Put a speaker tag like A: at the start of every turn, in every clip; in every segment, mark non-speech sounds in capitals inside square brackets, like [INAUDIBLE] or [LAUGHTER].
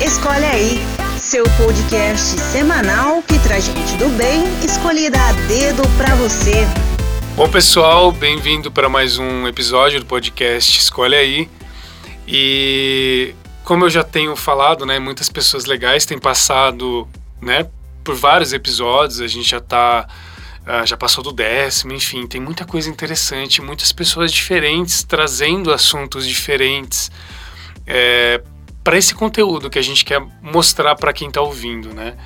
A: Escolhe aí, seu podcast semanal que traz gente do bem escolhida a dedo pra você.
B: Bom, pessoal, bem-vindo para mais um episódio do podcast Escolhe aí. E como eu já tenho falado, né, muitas pessoas legais têm passado, né, por vários episódios, a gente já tá Uh, já passou do décimo, enfim, tem muita coisa interessante, muitas pessoas diferentes trazendo assuntos diferentes é, para esse conteúdo que a gente quer mostrar para quem está ouvindo, né?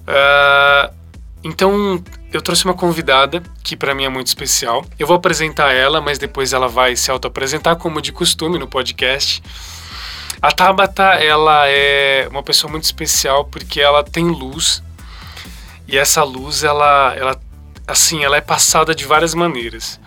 B: Uh, então, eu trouxe uma convidada que para mim é muito especial. Eu vou apresentar ela, mas depois ela vai se auto-apresentar como de costume no podcast. A Tabata, ela é uma pessoa muito especial porque ela tem luz. E essa luz, ela, ela assim, ela é passada de várias maneiras.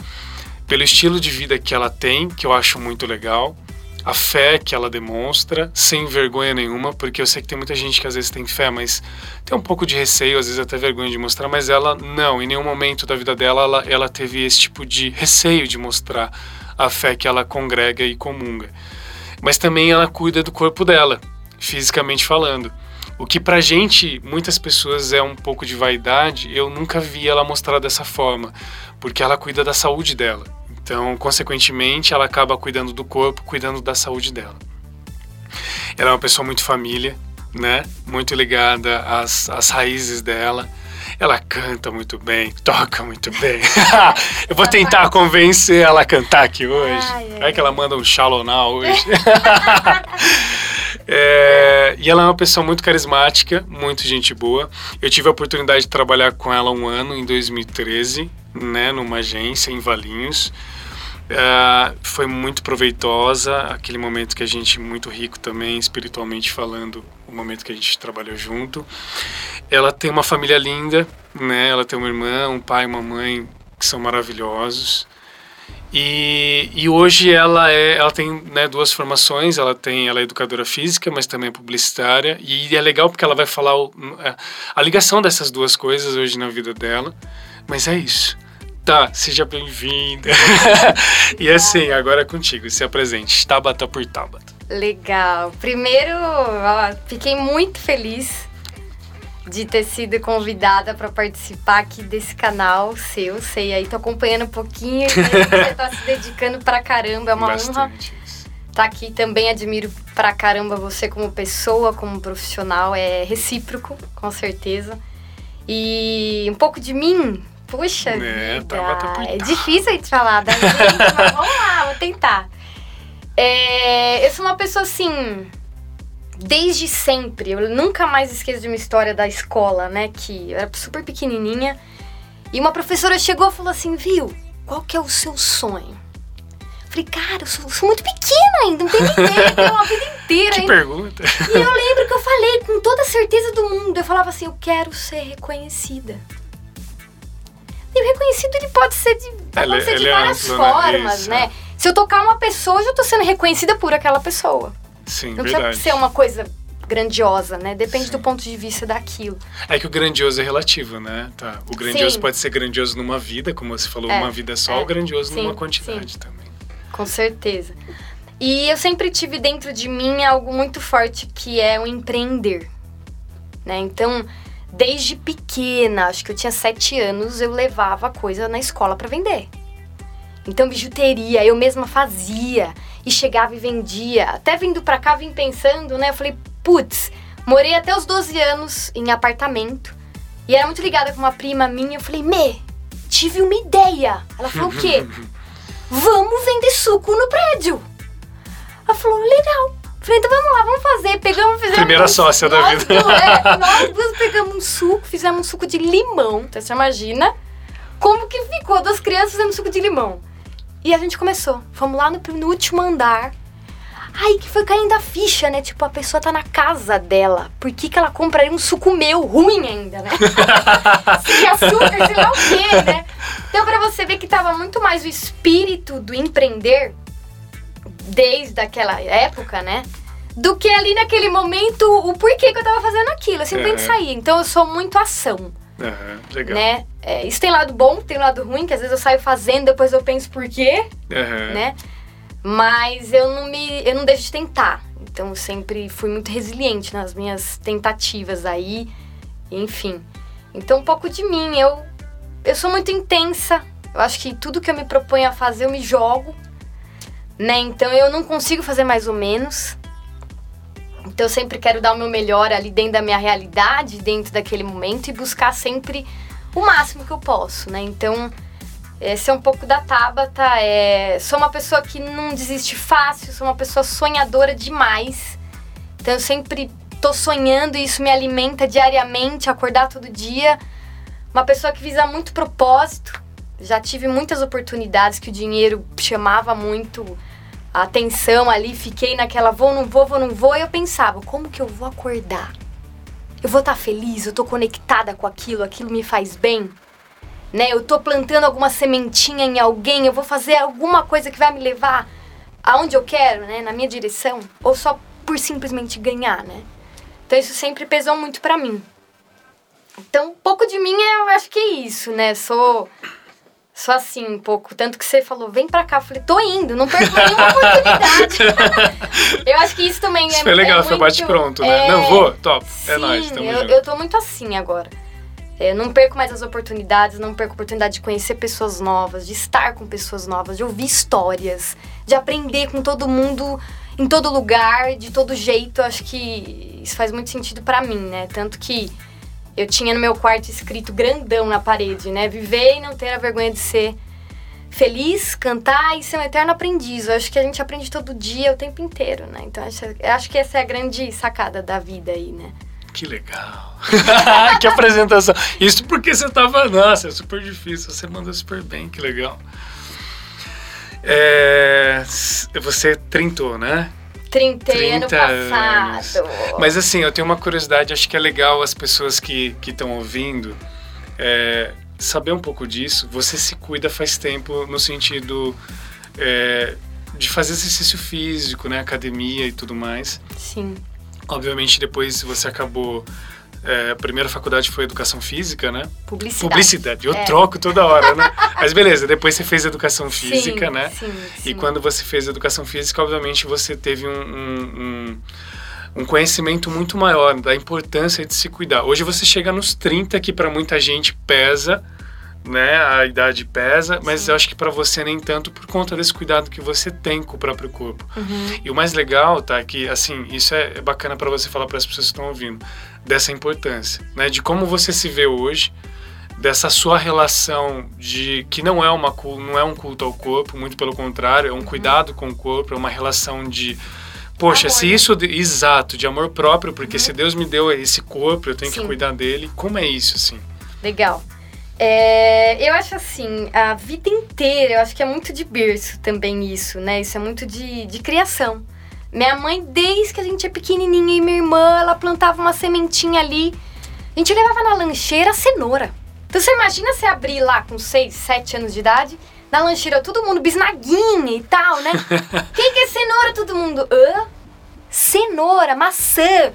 B: Pelo estilo de vida que ela tem, que eu acho muito legal, a fé que ela demonstra, sem vergonha nenhuma, porque eu sei que tem muita gente que às vezes tem fé, mas tem um pouco de receio, às vezes até vergonha de mostrar, mas ela não, em nenhum momento da vida dela ela, ela teve esse tipo de receio de mostrar a fé que ela congrega e comunga. Mas também ela cuida do corpo dela, fisicamente falando. O que pra gente, muitas pessoas, é um pouco de vaidade, eu nunca vi ela mostrar dessa forma, porque ela cuida da saúde dela. Então, consequentemente, ela acaba cuidando do corpo, cuidando da saúde dela. Ela é uma pessoa muito família, né? Muito ligada às, às raízes dela. Ela canta muito bem, toca muito bem. [LAUGHS] eu vou tentar convencer ela a cantar aqui hoje. Ai, é que ela manda um shallow now hoje. [LAUGHS] [LAUGHS] É, e ela é uma pessoa muito carismática, muito gente boa. Eu tive a oportunidade de trabalhar com ela um ano, em 2013, né, numa agência em Valinhos. É, foi muito proveitosa, aquele momento que a gente, muito rico também, espiritualmente falando, o momento que a gente trabalhou junto. Ela tem uma família linda, né? Ela tem uma irmã, um pai uma mãe que são maravilhosos. E, e hoje ela é, ela tem né, duas formações, ela tem, ela é educadora física, mas também é publicitária. E é legal porque ela vai falar o, é, a ligação dessas duas coisas hoje na vida dela. Mas é isso. Tá, seja bem-vinda. [LAUGHS] e assim, agora é contigo, se apresente, Tabata por Tabata.
C: Legal. Primeiro, ó, fiquei muito feliz de ter sido convidada para participar aqui desse canal seu. Sei aí, tô acompanhando um pouquinho, você tá se dedicando pra caramba, é uma Bastante honra tá aqui. Também admiro pra caramba você como pessoa, como profissional, é recíproco, com certeza. E um pouco de mim, puxa é, vida, é difícil de falar da gente, [LAUGHS] mas vamos lá, vou tentar. É, eu sou uma pessoa assim desde sempre. Eu nunca mais esqueço de uma história da escola, né? Que eu era super pequenininha. E uma professora chegou e falou assim: Viu, qual que é o seu sonho? Falei, cara, eu sou, sou muito pequena ainda, não tenho ideia, tenho uma vida inteira [LAUGHS]
B: que
C: ainda.
B: pergunta.
C: E eu lembro que eu falei com toda a certeza do mundo. Eu falava assim: eu quero ser reconhecida. E o reconhecido ele pode ser de, pode ser de é várias é formas, né? Se eu tocar uma pessoa, eu já tô sendo reconhecida por aquela pessoa.
B: Sim,
C: não
B: verdade.
C: precisa ser uma coisa grandiosa, né? Depende Sim. do ponto de vista daquilo.
B: É que o grandioso é relativo, né? Tá. O grandioso Sim. pode ser grandioso numa vida, como você falou, é, uma vida só, é. ou grandioso Sim, numa quantidade também.
C: Com certeza. E eu sempre tive dentro de mim algo muito forte que é o empreender, né? Então, desde pequena, acho que eu tinha sete anos, eu levava coisa na escola para vender. Então, bijuteria, eu mesma fazia e chegava e vendia. Até vindo pra cá, vim pensando, né? Eu falei, putz, morei até os 12 anos em apartamento e era muito ligada com uma prima minha. Eu falei, Mê, tive uma ideia. Ela falou, o quê? [LAUGHS] Vamos vender suco no prédio. Ela falou, legal. Falei, então vamos lá, vamos fazer. Pegamos, fizemos.
B: Primeira um, sócia da vida.
C: É, [LAUGHS] nós duas pegamos um suco, fizemos um suco de limão. Então você imagina como que ficou das crianças fazendo suco de limão. E a gente começou. Fomos lá no, no último andar. Aí que foi caindo a ficha, né? Tipo, a pessoa tá na casa dela. Por que, que ela compraria um suco meu ruim ainda, né? [LAUGHS] Sem açúcar, sei lá o quê, né? Então, pra você ver que tava muito mais o espírito do empreender desde aquela época, né? Do que ali naquele momento o porquê que eu tava fazendo aquilo. Eu simplesmente é. saía. Então, eu sou muito ação.
B: Uhum, legal.
C: Né? É, isso tem lado bom, tem lado ruim, que às vezes eu saio fazendo, depois eu penso por quê, uhum. né? Mas eu não me. eu não deixo de tentar. Então eu sempre fui muito resiliente nas minhas tentativas aí, enfim. Então um pouco de mim, eu eu sou muito intensa. Eu acho que tudo que eu me proponho a fazer eu me jogo, né? Então eu não consigo fazer mais ou menos. Então eu sempre quero dar o meu melhor ali dentro da minha realidade, dentro daquele momento e buscar sempre o máximo que eu posso, né? Então esse é um pouco da Tabata. É... Sou uma pessoa que não desiste fácil, sou uma pessoa sonhadora demais. Então eu sempre tô sonhando e isso me alimenta diariamente, acordar todo dia. Uma pessoa que visa muito propósito. Já tive muitas oportunidades que o dinheiro chamava muito atenção ali, fiquei naquela vou, não vou, vou, não vou, e eu pensava, como que eu vou acordar? Eu vou estar tá feliz, eu tô conectada com aquilo, aquilo me faz bem? Né? Eu tô plantando alguma sementinha em alguém, eu vou fazer alguma coisa que vai me levar aonde eu quero, né, na minha direção, ou só por simplesmente ganhar, né? Então isso sempre pesou muito para mim. Então, um pouco de mim eu acho que é isso, né? Sou Só assim um pouco. Tanto que você falou, vem pra cá. Eu falei, tô indo, não perco nenhuma oportunidade. [LAUGHS] eu acho que isso também
B: isso
C: é
B: Foi legal,
C: é
B: foi
C: muito,
B: bate-pronto, né?
C: é,
B: Não, vou, top.
C: Sim,
B: é nóis, tamo
C: eu,
B: junto.
C: eu tô muito assim agora. Eu não perco mais as oportunidades, não perco a oportunidade de conhecer pessoas novas, de estar com pessoas novas, de ouvir histórias, de aprender com todo mundo, em todo lugar, de todo jeito. Eu acho que isso faz muito sentido pra mim, né? Tanto que eu tinha no meu quarto escrito grandão na parede, né? Viver e não ter a vergonha de ser feliz, cantar e ser um eterno aprendiz. Eu acho que a gente aprende todo dia, o tempo inteiro, né? Então eu acho que essa é a grande sacada da vida aí, né?
B: Que legal. [LAUGHS] que apresentação. Isso porque você tava. Nossa, é super difícil. Você mandou super bem, que legal. É, você trintou, né?
C: 30, ano
B: 30 anos.
C: passado.
B: Mas assim, eu tenho uma curiosidade, acho que é legal as pessoas que estão ouvindo é, saber um pouco disso. Você se cuida faz tempo no sentido é, de fazer exercício físico, né? Academia e tudo mais.
C: Sim.
B: Obviamente, depois você acabou. É, a primeira faculdade foi educação física, né?
C: Publicidade.
B: Publicidade. Eu
C: É.
B: troco toda hora, né? [LAUGHS] Mas beleza, depois você fez educação física,
C: sim,
B: né?
C: Sim,
B: E
C: sim.
B: quando você fez educação física, obviamente você teve um, um, um- um conhecimento muito maior da importância de se cuidar. Hoje você chega nos 30, que para muita gente pesa, né? A idade pesa, mas
C: Sim.
B: eu acho que para você nem tanto por conta desse cuidado que você tem com o próprio corpo.
C: Uhum.
B: E o mais legal, tá, que assim, isso é, é bacana para você falar para as pessoas que estão ouvindo, dessa importância, né, de como você se vê hoje, dessa sua relação de que não é uma não é um culto ao corpo, muito pelo contrário, é um cuidado com o corpo, é uma relação de Poxa,
C: Amor,
B: se?
C: Uhum.
B: isso. Exato, de amor próprio, porque se Deus me deu esse corpo, eu tenho que
C: Sim.
B: cuidar dele. Como é isso, assim?
C: Legal. É, eu acho assim, a vida inteira, eu acho que é muito de berço também isso, né? Isso é muito de, de criação. Minha mãe, desde que a gente é pequenininha e minha irmã, ela plantava uma sementinha ali. A gente levava na lancheira a cenoura. Então você imagina você abrir lá com 6, 7 anos de idade, na lancheira todo mundo bisnaguinha e tal, né? [LAUGHS] Quem que é cenoura? Todo mundo, hã? Cenoura, maçã.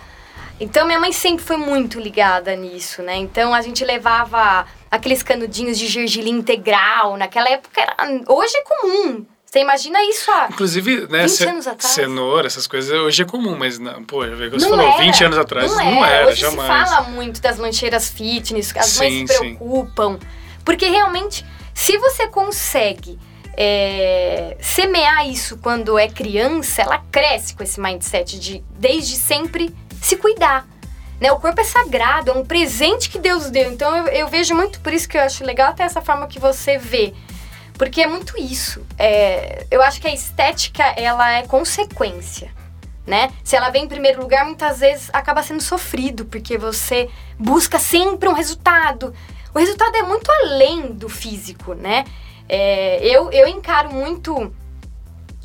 C: Então minha mãe sempre foi muito ligada nisso, né? Então a gente levava aqueles canudinhos de gergelim integral, naquela época era, hoje é comum. Você imagina isso há
B: Inclusive, né,
C: 20
B: ce-
C: anos atrás?
B: cenoura, essas coisas hoje é comum, mas não, pô, você
C: Não
B: falou
C: era,
B: 20 anos atrás, não,
C: não,
B: era,
C: Hoje
B: jamais.
C: se fala muito das lancheiras fitness, as mães
B: Sim,
C: se
B: sim.
C: preocupam. Porque realmente, se você consegue é, semear isso quando é criança, ela cresce com esse mindset de desde sempre se cuidar. Né? O corpo é sagrado, é um presente que Deus deu. Então eu, eu vejo muito, por isso que eu acho legal até essa forma que você vê. Porque é muito isso. É, eu acho que a estética, ela é consequência né? Se ela vem em primeiro lugar, muitas vezes acaba sendo sofrido, porque você busca sempre um resultado. O resultado é muito além do físico, né? É, eu, eu encaro muito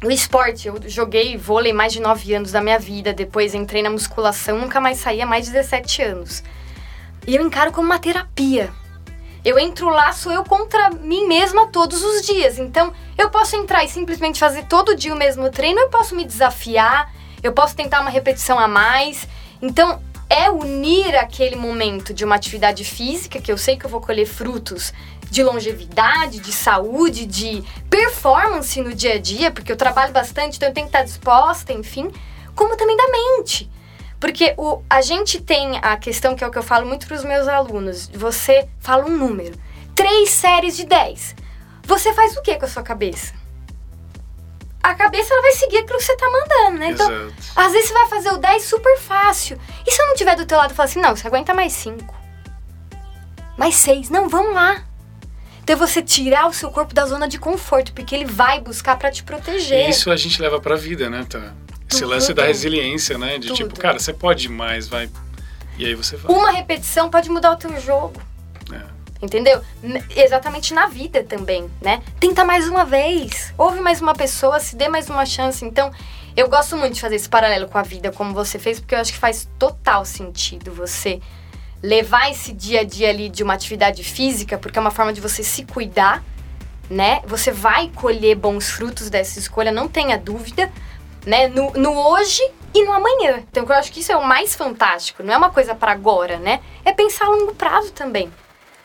C: o esporte. Eu joguei vôlei mais de 9 anos da minha vida, depois entrei na musculação, nunca mais saí há mais de 17 anos. E eu encaro como uma terapia. Eu entro lá, sou eu contra mim mesma todos os dias. Então, eu posso entrar e simplesmente fazer todo dia o mesmo treino, eu posso me desafiar, eu posso tentar uma repetição a mais. Então, é unir aquele momento de uma atividade física, que eu sei que eu vou colher frutos de longevidade, de saúde, de performance no dia a dia, porque eu trabalho bastante, então eu tenho que estar disposta, enfim, como também da mente. Porque o, a gente tem a questão que é o que eu falo muito para os meus alunos. Você fala um número. Três séries de 10. Você faz o que com a sua cabeça? A cabeça ela vai seguir aquilo que você tá mandando, né? Então,
B: Exato.
C: às vezes você vai fazer o 10 super fácil. E se eu não tiver do teu lado e falar assim, não, você aguenta mais 5. Mais 6. Não, vamos lá. Então você tirar o seu corpo da zona de conforto, porque ele vai buscar para te proteger.
B: E isso a gente leva pra vida, né, tá? Esse lance da resiliência, né? De tipo,
C: Tudo.
B: cara, você pode mais, vai. E aí você vai.
C: Uma repetição pode mudar o teu jogo.
B: É.
C: Entendeu? Exatamente na vida também, né? Tenta mais uma vez. Ouve mais uma pessoa, se dê mais uma chance. Então, eu gosto muito de fazer esse paralelo com a vida, como você fez, porque eu acho que faz total sentido você levar esse dia a dia ali de uma atividade física, porque é uma forma de você se cuidar, né? Você vai colher bons frutos dessa escolha, não tenha dúvida, né? No, no hoje e no amanhã. Então, eu acho que isso é o mais fantástico. Não é uma coisa para agora, né? É pensar a longo prazo também.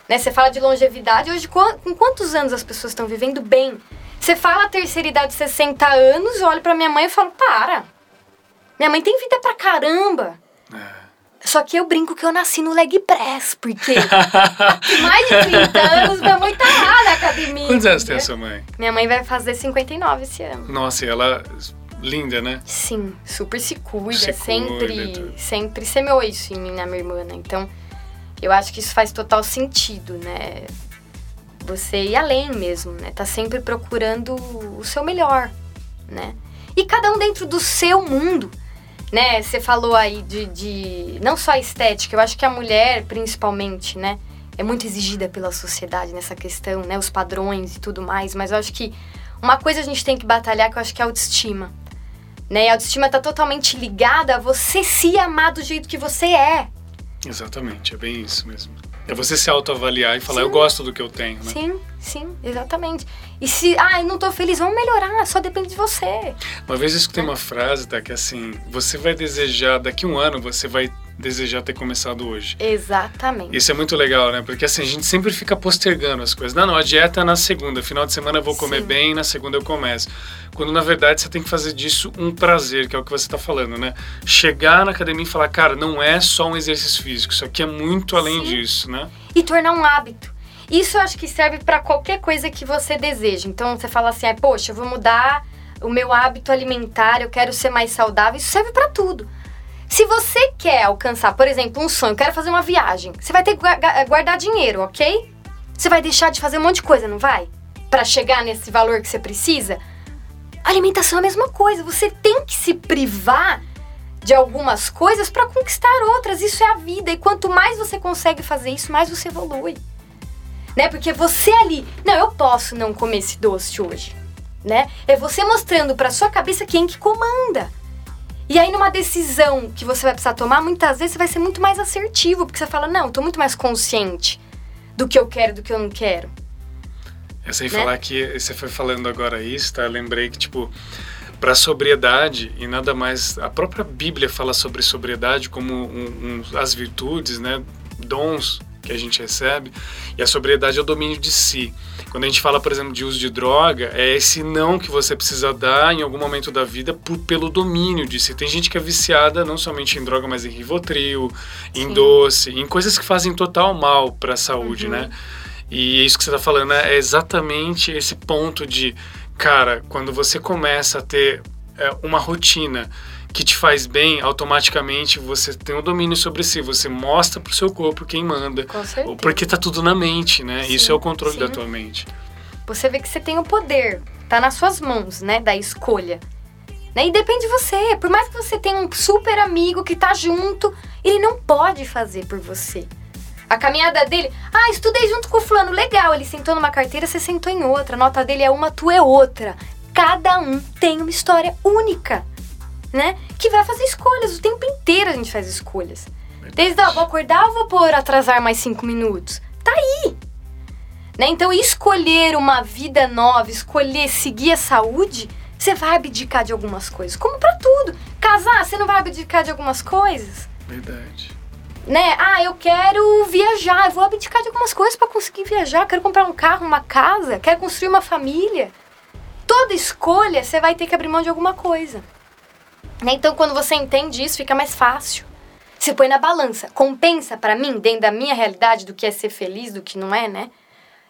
C: Né? Você fala de longevidade, hoje com quantos anos as pessoas estão vivendo bem? Você fala a terceira idade de 60 anos, eu olho pra minha mãe e falo, para. Minha mãe tem vida pra caramba.
B: É.
C: Só que eu brinco que eu nasci no leg press, porque [LAUGHS] mais de 30 anos minha mãe tá lá na academia.
B: Quantos anos tem a sua mãe?
C: Minha mãe vai fazer 59 esse ano.
B: Nossa, e ela. Linda, né?
C: Sim, super se cuida,
B: Se
C: sempre,
B: cuida,
C: sempre semeou isso em mim, na minha irmã, né? Então, eu acho que isso faz total sentido, né? Você ir além mesmo, né? Tá sempre procurando o seu melhor, né? E cada um dentro do seu mundo, né? Você falou aí de, de não só a estética, eu acho que a mulher, principalmente, né? É muito exigida pela sociedade nessa questão, né? Os padrões e tudo mais, mas eu acho que uma coisa a gente tem que batalhar que eu acho que é a autoestima né? E a autoestima tá totalmente ligada a você se amar do jeito que você é.
B: Exatamente, é bem isso mesmo. É você se autoavaliar e falar,
C: Sim.
B: eu gosto do que eu tenho, né?
C: Sim, sim, exatamente. E se, ah, eu não tô feliz, vamos melhorar, só depende de você.
B: Uma vez eu escutei uma frase, tá? Que é assim, você vai desejar, daqui a um ano, você vai desejar ter começado hoje.
C: Exatamente.
B: Isso é muito legal, né? Porque assim, a gente sempre fica postergando as coisas. Não, não, a dieta é na segunda, final de semana eu vou comer
C: Sim.
B: bem, na segunda eu começo. Quando na verdade você tem que fazer disso um prazer, que é o que você tá falando, né? Chegar na academia e falar, cara, não é só um exercício físico, isso aqui é muito além
C: Sim.
B: disso, né?
C: E tornar um hábito. Isso eu acho que serve pra qualquer coisa que você deseja. Então você fala assim, ah, poxa, eu vou mudar o meu hábito alimentar, eu quero ser mais saudável. Isso serve pra tudo. Se você quer alcançar, por exemplo, um sonho, quero fazer uma viagem, você vai ter que guardar dinheiro, ok? Você vai deixar de fazer um monte de coisa, não vai? Pra chegar nesse valor que você precisa? Alimentação é a mesma coisa. Você tem que se privar de algumas coisas pra conquistar outras. Isso é a vida. E quanto mais você consegue fazer isso, mais você evolui. Né? Porque você ali, não, eu posso não comer esse doce hoje, né? É você mostrando pra sua cabeça quem que comanda. E aí numa decisão que você vai precisar tomar, muitas vezes você vai ser muito mais assertivo, porque você fala: "Não, eu tô muito mais consciente do que eu quero, do que eu não quero".
B: Eu sei
C: Né?
B: falar que você foi falando agora isso, tá? Eu lembrei que, tipo, para sobriedade, e nada mais. A própria Bíblia fala sobre sobriedade como um, um- as virtudes, né? Dons que a gente recebe. E a sobriedade é o domínio de si. Quando a gente fala, por exemplo, de uso de droga, é esse não que você precisa dar em algum momento da vida por, pelo domínio de si. Tem gente que é viciada não somente em droga, mas em Rivotril, em
C: Sim.
B: doce, em coisas que fazem total mal para a saúde,
C: Uhum.
B: né? E isso que você está falando é exatamente esse ponto de, cara, quando você começa a ter é, uma rotina que te faz bem, automaticamente você tem um domínio sobre si, você mostra pro seu corpo quem manda.
C: Com certeza.
B: Porque tá tudo na mente, né?
C: Sim,
B: isso é o controle
C: sim.
B: da tua mente.
C: Você vê que você tem o poder, tá nas suas mãos, né, da escolha. Né? E depende de você. Por mais que você tenha um super amigo que tá junto, ele não pode fazer por você. A caminhada dele, ah, estudei junto com o fulano, legal, ele sentou numa carteira, você sentou em outra, a nota dele é uma, tu é outra. Cada um tem uma história única, né? Que vai fazer escolhas, o tempo inteiro a gente faz escolhas. Desde, ah, vou acordar ou vou por atrasar mais cinco minutos? Tá aí, né? Então, escolher uma vida nova, escolher seguir a saúde, você vai abdicar de algumas coisas. Como pra tudo. Casar, você não vai abdicar de algumas coisas?
B: Verdade.
C: Né? Ah, eu quero viajar, eu vou abdicar de algumas coisas pra conseguir viajar. Quero comprar um carro, uma casa, quero construir uma família. Toda escolha, você vai ter que abrir mão de alguma coisa. Né? Então, quando você entende isso, fica mais fácil. Você põe na balança. Compensa para mim, dentro da minha realidade, do que é ser feliz, do que não é, né?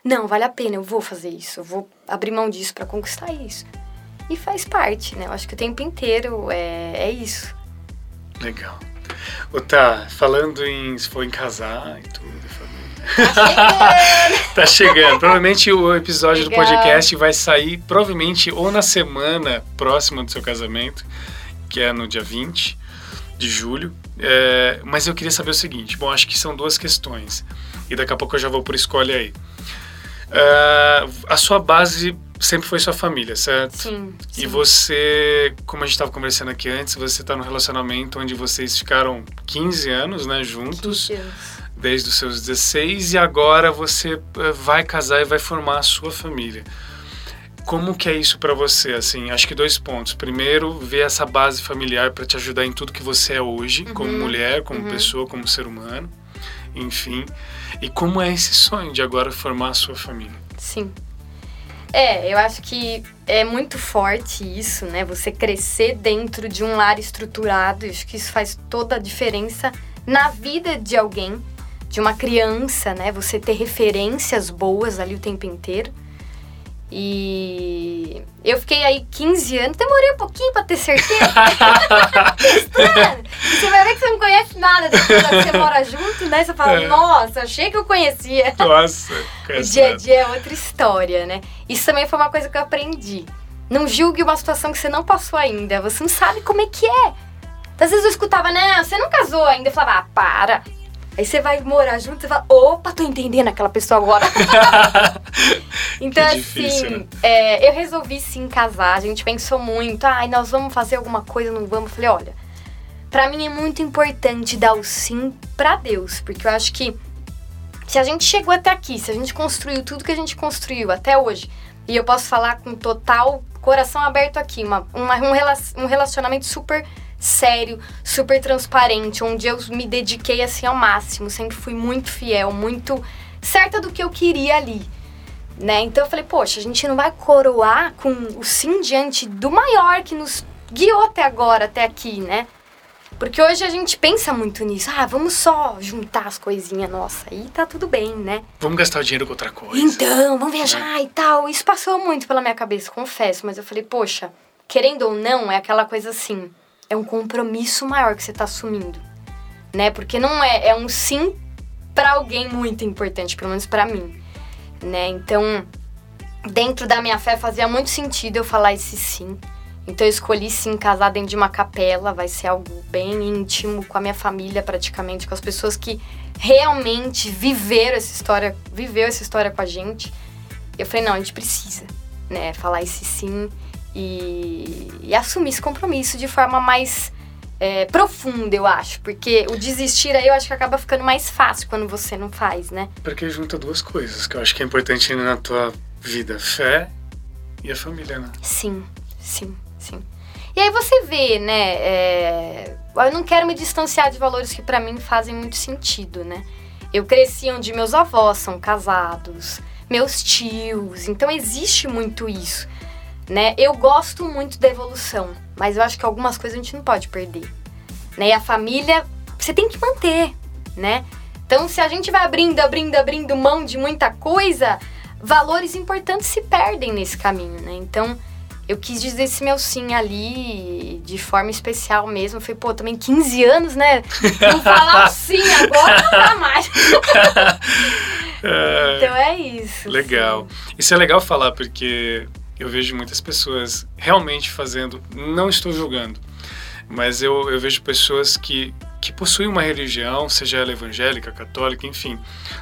C: Não, vale a pena, eu vou fazer isso, eu vou abrir mão disso para conquistar isso. E faz parte, né? Eu acho que o tempo inteiro é, é isso.
B: Legal. O tá falando em se for em casar e tudo,
C: Tá chegando! [LAUGHS]
B: tá chegando. Provavelmente o episódio
C: Legal.
B: do podcast vai sair provavelmente ou na semana próxima do seu casamento, que é no dia 20 de julho. É, mas eu queria saber o seguinte: bom, acho que são duas questões. E daqui a pouco eu já vou por escolha aí. É, a sua base sempre foi sua família, certo?
C: Sim.
B: E
C: sim.
B: você, como a gente estava conversando aqui antes, você está num relacionamento onde vocês ficaram 15 anos, né, juntos, desde os seus 16, e agora você eh, vai casar e vai formar a sua família. Como que é isso para você? Assim, acho que dois pontos. Primeiro, ver essa base familiar para te ajudar em tudo que você é hoje, como mulher, como
C: uhum.
B: pessoa, como ser humano, enfim. E como é esse sonho de agora formar a sua família?
C: Sim. É, eu acho que é muito forte isso, né? Você crescer dentro de um lar estruturado, eu acho que isso faz toda a diferença na vida de alguém, de uma criança, né? Você ter referências boas ali o tempo inteiro. E eu fiquei aí 15 anos, demorei um pouquinho pra ter certeza. [LAUGHS] Você vai ver que você não conhece nada depois que você mora junto, né? Você fala,
B: É.
C: nossa, achei que eu conhecia.
B: Nossa, [LAUGHS]
C: O dia a dia é outra história, né? Isso também foi uma coisa que eu aprendi. Não julgue uma situação que você não passou ainda. Você não sabe como é que é. Às vezes eu escutava, não, você não casou ainda. Eu falava, ah, para. Aí você vai morar junto e fala, opa, tô entendendo aquela pessoa agora. [LAUGHS] [LAUGHS] então, assim,
B: difícil, né?
C: é, eu resolvi sim casar. A gente pensou muito, ai, nós vamos fazer alguma coisa, não vamos. Eu falei, olha, pra mim é muito importante dar o sim pra Deus, porque eu acho que se a gente chegou até aqui, se a gente construiu tudo que a gente construiu até hoje, e eu posso falar com total coração aberto aqui, uma, uma- um, um relacionamento super sério, super transparente, onde eu me dediquei assim ao máximo, sempre fui muito fiel, muito certa do que eu queria ali. Né? Então eu falei, poxa, a gente não vai coroar com o sim diante do maior que nos guiou até agora, até aqui, né? Porque hoje a gente pensa muito nisso. Ah, vamos só juntar as coisinhas nossa e tá tudo bem, né?
B: Vamos gastar o dinheiro com outra coisa.
C: Então, vamos viajar e tal. Isso passou muito pela minha cabeça, confesso. Mas eu falei, poxa, querendo ou não, é aquela coisa assim. É um compromisso maior que você tá assumindo. Né? Porque não é. É um sim pra alguém muito importante, pelo menos pra mim. Né? Então, dentro da minha fé fazia muito sentido eu falar esse sim. Então eu escolhi sim casar dentro de uma capela, vai ser algo bem íntimo com a minha família praticamente, com as pessoas que realmente viveram essa história, viveu essa história com a gente. Eu falei, não, a gente precisa, né, falar esse sim e, e assumir esse compromisso de forma mais é, profunda, eu acho, porque o desistir aí eu acho que acaba ficando mais fácil quando você não faz, né?
B: Porque junta duas coisas que eu acho que é importante na tua vida: fé e a família, né?
C: Sim, sim, sim. E aí você vê, né? é, Eu não quero me distanciar de valores que pra mim fazem muito sentido, né? Eu cresci onde meus avós são casados, meus tios, então existe muito isso, né? Eu gosto muito da evolução, mas eu acho que algumas coisas a gente não pode perder, né? E a família você tem que manter, né? Então se a gente vai abrindo, abrindo, abrindo mão de muita coisa, valores importantes se perdem nesse caminho, né? Então, eu quis dizer esse meu sim ali de forma especial mesmo. Foi, pô, também 15 anos, né? [LAUGHS] Não falar o sim agora não dá mais. [LAUGHS]
B: É,
C: Então é isso.
B: legal.
C: sim.
B: Isso é legal falar porque eu vejo muitas pessoas realmente fazendo. Não estou julgando, mas eu, eu vejo pessoas que, que possuem uma religião, seja ela evangélica, católica, enfim.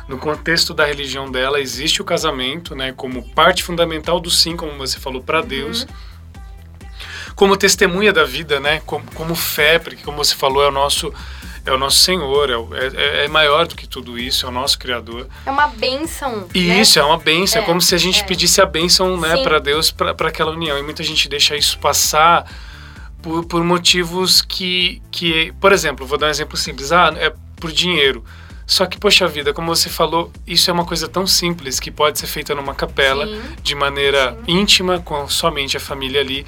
B: No contexto da religião dela, existe o casamento, né, como parte fundamental do sim, como você falou, para Deus. Como testemunha da vida, né, como, como fé, porque como você falou, é o nosso. É o nosso Senhor, é, o- é, é maior do que tudo isso, é o nosso Criador.
C: É uma bênção.
B: E
C: né?
B: isso é uma bênção, é,
C: É,
B: como se a gente
C: é.
B: pedisse a bênção né, para Deus, para aquela união. E muita gente deixa isso passar por, por motivos que, que. Por exemplo, vou dar um exemplo simples: ah, é por dinheiro. Só que, poxa vida, como você falou, isso é uma coisa tão simples que pode ser feita numa capela,
C: Sim.
B: de maneira
C: Sim.
B: íntima, com somente a família ali,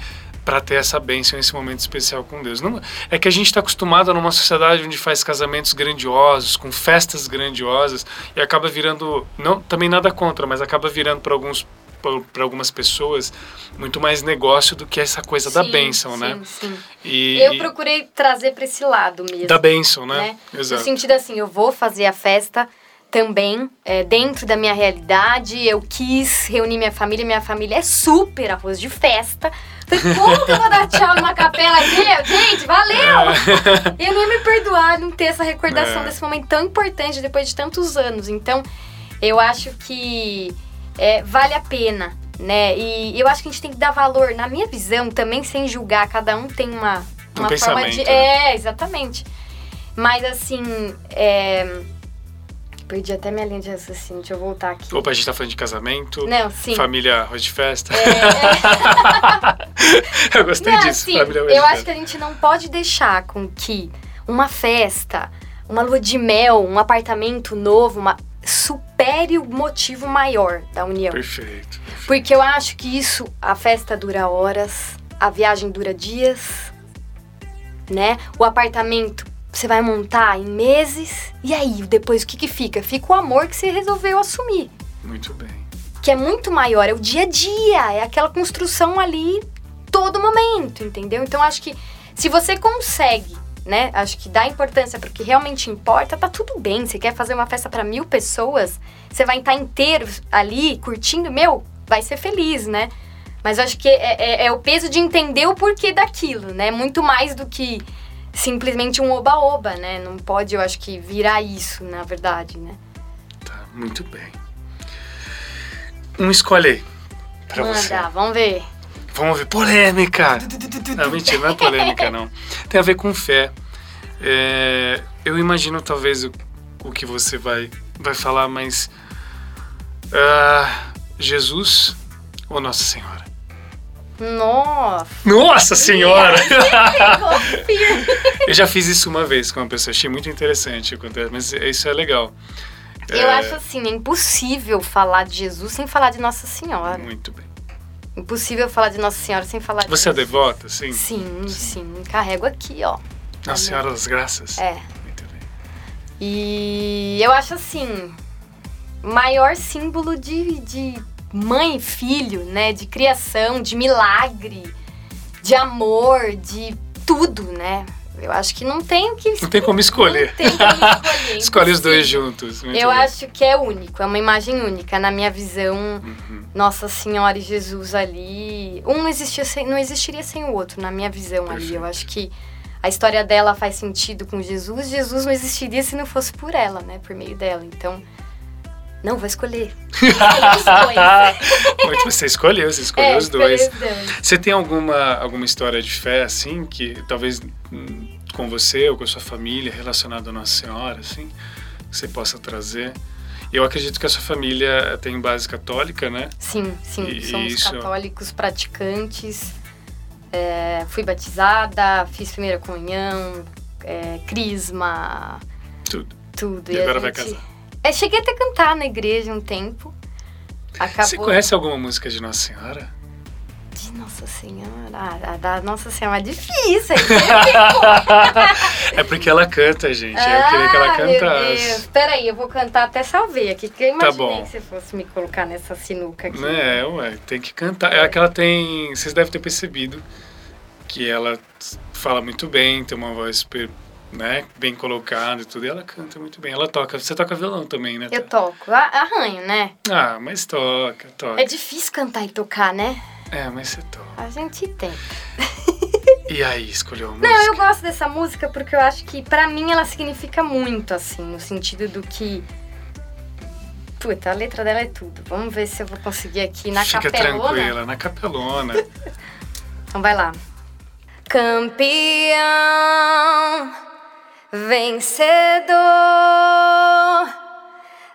B: para ter essa bênção, esse momento especial com Deus. Não, é que a gente está acostumado numa sociedade onde faz casamentos grandiosos, com festas grandiosas, e acaba virando, não, também nada contra, mas acaba virando para alguns para algumas pessoas muito mais negócio do que essa coisa sim, da bênção,
C: sim,
B: né?
C: Sim. E, eu procurei trazer para esse lado mesmo.
B: Da bênção, né?
C: né? Exato. No sentido assim, eu vou fazer a festa também é, dentro da minha realidade. Eu quis reunir minha família. Minha família é super arroz de festa. Falei, como que eu vou dar tchau numa capela aqui? Gente, valeu! É. Eu não ia me perdoar não ter essa recordação é. desse momento tão importante depois de tantos anos. Então, eu acho que é, vale a pena, né? E eu acho que a gente tem que dar valor, na minha visão, também sem julgar. Cada um tem uma,
B: uma
C: um
B: forma de.
C: Né? É, exatamente. Mas assim, é Perdi até minha linha de raciocínio, deixa eu voltar aqui.
B: Opa, a gente tá falando de casamento.
C: Não, sim.
B: Família arroz de festa.
C: É,
B: é... [LAUGHS] eu gostei
C: não,
B: disso,
C: sim, família arroz Eu acho que a gente não pode deixar com que uma festa, uma lua de mel, um apartamento novo, uma supere o motivo maior da união.
B: Perfeito, perfeito.
C: Porque eu acho que isso, a festa dura horas, a viagem dura dias, né? O apartamento você vai montar em meses. E aí, depois o que, que fica? Fica o amor que você resolveu assumir.
B: Muito bem.
C: Que é muito maior, é o dia a dia, é aquela construção ali todo momento, entendeu? Então acho que se você consegue, né? Acho que dá importância o que realmente importa, tá tudo bem. Você quer fazer uma festa para mil pessoas, você vai estar inteiro ali curtindo, meu, vai ser feliz, né? Mas acho que é, é, é o peso de entender o porquê daquilo, né? Muito mais do que simplesmente um oba-oba, né? Não pode, eu acho que, virar isso, na verdade, né?
B: Tá, muito bem. Um escolhe aí pra
C: Manda,
B: você.
C: vamos ver.
B: Vamos ver. Polêmica! não, mentira, não é polêmica, não. Tem a ver com fé. É, eu imagino, talvez, o, o que você vai, vai falar, mas... Uh, Jesus ou Nossa Senhora?
C: Nossa!
B: Nossa Senhora! [LAUGHS] eu já fiz isso uma vez com uma pessoa, achei muito interessante, mas isso é legal.
C: Eu é... acho assim, é impossível falar de Jesus sem falar de Nossa Senhora.
B: Muito bem.
C: Impossível falar de Nossa Senhora sem falar de
B: Você é devota, sim?
C: Sim, sim. Carrego aqui, ó.
B: Nossa Senhora das Graças?
C: É. Muito bem. E eu acho assim, maior símbolo de, de mãe e filho, né? De criação, de milagre, de amor, de tudo, né? Eu acho que não tem o que.
B: Não tem como escolher.
C: Não tem como [LAUGHS] escolher.
B: Escolhe os dois juntos.
C: Muito eu bem. acho que é único, é uma imagem única. Na minha visão, uhum. Nossa Senhora e Jesus ali. Um não, existia sem, não existiria sem o outro, na minha visão Perfeito. ali. Eu acho que a história dela faz sentido com Jesus. Jesus não existiria se não fosse por ela, né? Por meio dela. Então não, vou escolher. [LAUGHS]
B: Muito, você escolheu, você escolheu é, os dois. Você tem alguma, alguma história de fé, assim, que talvez hum, com você ou com a sua família relacionada à Nossa Senhora, assim, que você possa trazer? Eu acredito que a sua família tem base católica, né?
C: Sim, sim. E somos isso... católicos praticantes. É, fui batizada, fiz primeira comunhão, é, crisma.
B: Tudo.
C: Tudo.
B: E, e agora gente... vai casar.
C: É, cheguei até a cantar na igreja um tempo.
B: Acabou... Você conhece alguma música de Nossa Senhora?
C: De Nossa Senhora? Ah, a da Nossa Senhora é difícil. [LAUGHS]
B: é porque ela canta, gente. Ah, eu queria que ela cantasse. Meu Deus.
C: Peraí, eu vou cantar até salvei aqui. Que eu tá imaginei tá que você fosse me colocar nessa sinuca aqui.
B: É, ué, tem que cantar. É que ela tem. Vocês devem ter percebido que ela fala muito bem, tem uma voz super né, bem colocado e tudo. E ela canta muito bem. Ela toca. Você toca violão também, né?
C: Eu toco. Arranho, né?
B: Ah, mas toca, toca.
C: É difícil cantar e tocar, né?
B: É, mas você toca.
C: A gente tem.
B: E aí, escolheu a música?
C: Não, eu gosto dessa música porque eu acho que para mim ela significa muito, assim, no sentido do que. Puta, a letra dela é tudo. Vamos ver se eu vou conseguir aqui na
B: Fica
C: capelona.
B: Fica tranquila, na capelona. [LAUGHS]
C: então vai lá. Campeão vencedor,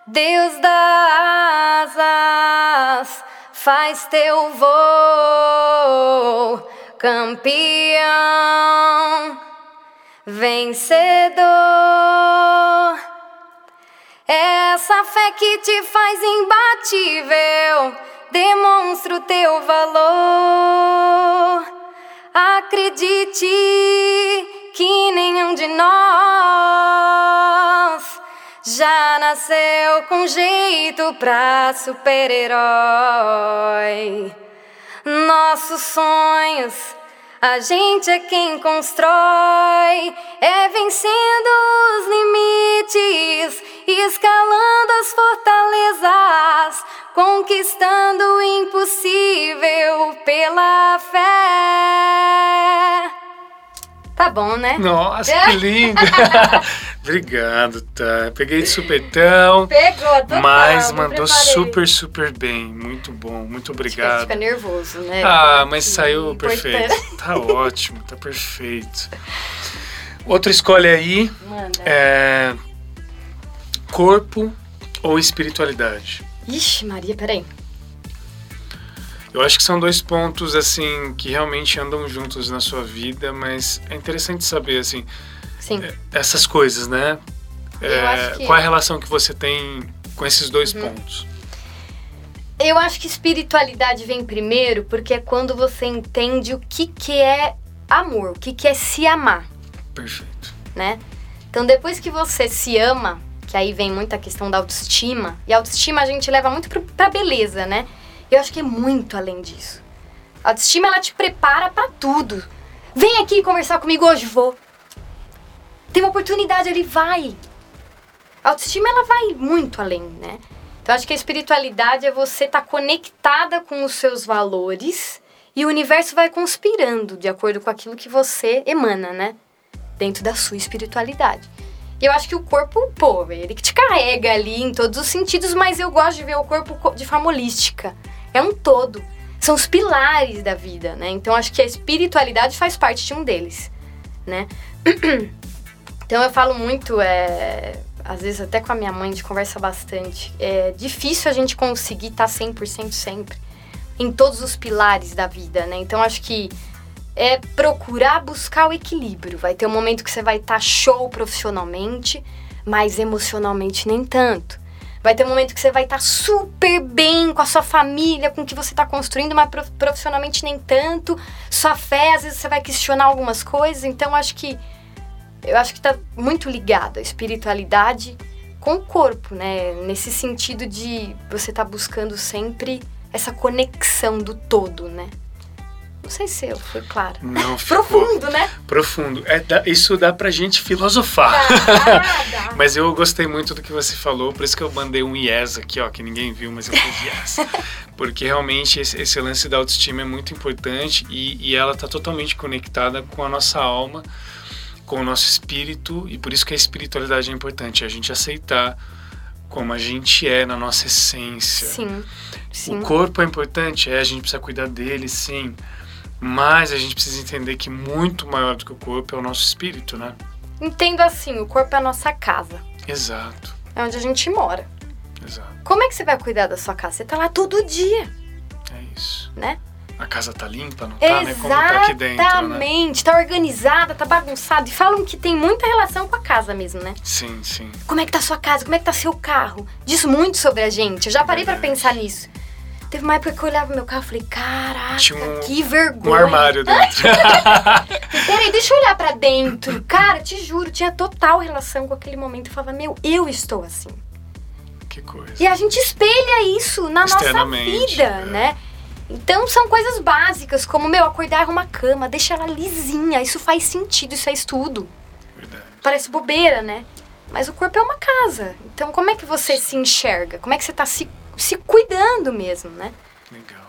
C: Deus das asas, faz teu voo, campeão, vencedor. Essa fé que te faz imbatível, demonstra o teu valor Acredite que nenhum de nós já nasceu com jeito pra super-herói. Nossos sonhos, a gente é quem constrói, é vencendo os limites, escalando as fortalezas, conquistando o impossível pela fé. Tá bom, né?
B: Nossa, que lindo! [LAUGHS] Obrigado, tá? Peguei de supetão.
C: Pegou, total,
B: Mas mandou
C: preparei.
B: super, super bem. Muito bom, muito obrigado.
C: fica nervoso, né?
B: Ah, mas
C: Que
B: saiu
C: importante.
B: perfeito. Tá ótimo, tá perfeito. Outra escolha aí
C: Manda.
B: é corpo ou espiritualidade.
C: Ixi, Maria, peraí.
B: Eu acho que são dois pontos assim que realmente andam juntos na sua vida, mas é interessante saber assim
C: Sim.
B: essas coisas, né? É,
C: que-
B: Qual é a relação que você tem com esses dois
C: Uhum.
B: pontos?
C: Eu acho que espiritualidade vem primeiro porque é quando você entende o que, que é amor, o que, que é se amar,
B: Perfeito.
C: né? Então, depois que você se ama, que aí vem muita questão da autoestima, e a autoestima a gente leva muito pro, pra beleza, né? Eu acho que é muito além disso. A autoestima, ela te prepara pra tudo. Vem aqui conversar comigo hoje, vou. Tem uma oportunidade ali, vai. A autoestima, ela vai muito além, né? Então, acho que a espiritualidade é você estar conectada com os seus valores e o universo vai conspirando de acordo com aquilo que você emana, né? Dentro da sua espiritualidade. E eu acho que o corpo, pô, ele que te carrega ali em todos os sentidos, mas eu gosto de ver o corpo co- de forma holística. É um todo. São os pilares da vida, né? Então acho que a espiritualidade faz parte de um deles, né? [CLEARS THROAT] Então eu falo muito, é, às vezes até com a minha mãe a gente conversa bastante. É difícil a gente conseguir tá estar 100% sempre em todos os pilares da vida, né? Então acho que é procurar buscar o equilíbrio. Vai ter um momento que você vai estar show profissionalmente, mas emocionalmente nem tanto. Vai ter um momento que você vai estar super bem com a sua família, com o que você está construindo, mas prof- profissionalmente nem tanto. Sua fé, às vezes você vai questionar algumas coisas. Então acho que eu acho que tá muito ligado a espiritualidade com o corpo, né? Nesse sentido de você tá buscando sempre essa conexão do todo, né? Não sei se eu fui clara.
B: Não [LAUGHS]
C: Profundo, né?
B: profundo. É, dá- isso dá pra gente filosofar.
C: Dá, dá. [LAUGHS]
B: Mas eu gostei muito do que você falou, por isso que eu mandei um yes aqui, ó, que ninguém viu, mas eu fiz yes. [LAUGHS] Porque realmente esse, esse lance da autoestima é muito importante e, e ela tá totalmente conectada com a nossa alma, com o nosso espírito, e por isso que a espiritualidade é importante, a gente aceitar como a gente é na nossa essência.
C: Sim, sim.
B: O corpo é importante, é, a gente precisa cuidar dele, sim. Mas a gente precisa entender que muito maior do que o corpo é o nosso espírito, né?
C: Entendo assim, o corpo é a nossa casa.
B: Exato,
C: É onde a gente mora.
B: exato.
C: Como é que você vai cuidar da sua casa? Você tá lá todo dia,
B: É isso.
C: né?
B: A casa tá limpa, não tá, né? Como tá aqui dentro, né?
C: Exatamente. Tá organizada, tá bagunçada. E falam que tem muita relação com a casa mesmo, né?
B: Sim, sim.
C: Como é que tá a sua casa? Como é que tá seu carro? Diz muito sobre a gente. Eu já parei pra
B: Verdade.
C: pensar nisso. Teve uma época que eu olhava meu carro e falei, caraca,
B: um-
C: que vergonha.
B: Um armário dentro. [LAUGHS]
C: Peraí, deixa eu olhar pra dentro. Cara, te juro, tinha total relação com aquele momento. Eu falava, meu, eu estou assim.
B: que coisa.
C: E a gente espelha isso na nossa vida,
B: é.
C: né? Então são coisas básicas, como, meu, acordar e arrumar a cama, deixa ela lisinha. Isso faz sentido, isso é estudo.
B: Verdade.
C: Parece bobeira, né? Mas o corpo é uma casa. Então como é que você se enxerga? Como é que você tá se, se cuidando mesmo, né?
B: Legal.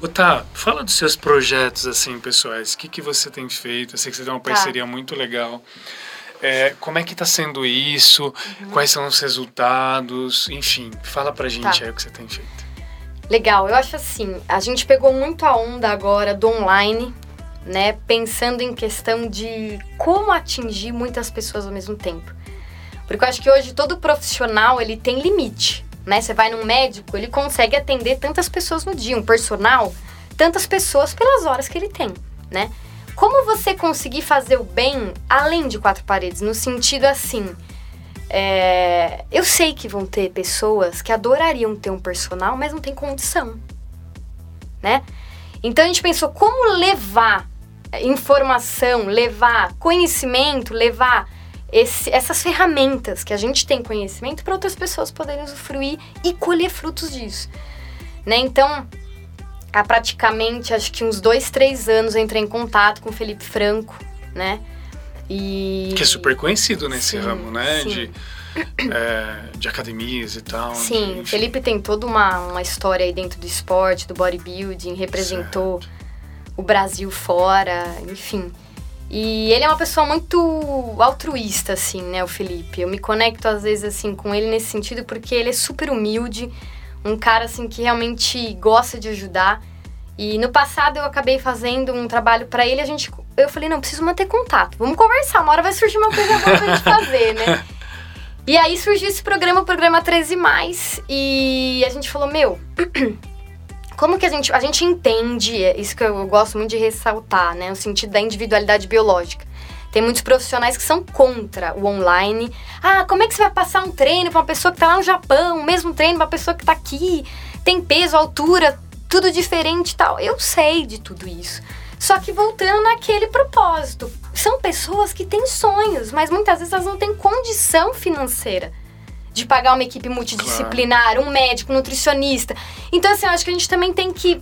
B: Ô, tá, fala dos seus projetos, assim, pessoais. O que, que você tem feito? Eu sei que você tem uma
C: Tá.
B: parceria muito legal. É, como é que tá sendo isso?
C: Uhum.
B: Quais são os resultados? Enfim, fala pra gente
C: Tá.
B: aí o que você tem feito.
C: Legal, eu acho assim, a gente pegou muito a onda agora do online, né? Pensando em questão de como atingir muitas pessoas ao mesmo tempo. Porque eu acho que hoje todo profissional, ele tem limite, né? Você vai num médico, ele consegue atender tantas pessoas no dia, um personal, tantas pessoas pelas horas que ele tem, né? Como você conseguir fazer o bem além de quatro paredes? No sentido assim, é, eu sei que vão ter pessoas que adorariam ter um personal, mas não tem condição, né? Então a gente pensou como levar informação, levar conhecimento, levar esse, essas ferramentas que a gente tem conhecimento para outras pessoas poderem usufruir e colher frutos disso. Né? Então, há praticamente, acho que uns dois, três anos, eu entrei em contato com o Felipe Franco, né?
B: E... Que é super conhecido nesse sim, ramo, né? Sim. De, é, de academias e tal.
C: Sim, o Felipe tem toda uma, uma história aí dentro do esporte, do bodybuilding, representou certo. o Brasil fora, enfim. E ele é uma pessoa muito altruísta, assim, né, o Felipe. Eu me conecto às vezes, assim, com ele nesse sentido porque ele é super humilde, um cara, assim, que realmente gosta de ajudar. E no passado eu acabei fazendo um trabalho para ele, a gente, eu falei, não, preciso manter contato, vamos conversar, uma hora vai surgir uma coisa boa pra gente fazer, né? [LAUGHS] E aí surgiu esse programa, o programa 13 mais, e a gente falou, meu, [CLEARS THROAT] como que a gente, a gente entende, é isso que eu gosto muito de ressaltar, né? O sentido da individualidade biológica. Tem muitos profissionais que são contra o online. Ah, como é que você vai passar um treino para uma pessoa que está lá no Japão, o mesmo treino para uma pessoa que está aqui? Tem peso, altura, tudo diferente e tal. Eu sei de tudo isso. Só que voltando naquele propósito, são pessoas que têm sonhos, mas muitas vezes elas não têm condição financeira de pagar uma equipe multidisciplinar, claro. um médico, um nutricionista. Então, assim, eu acho que a gente também tem que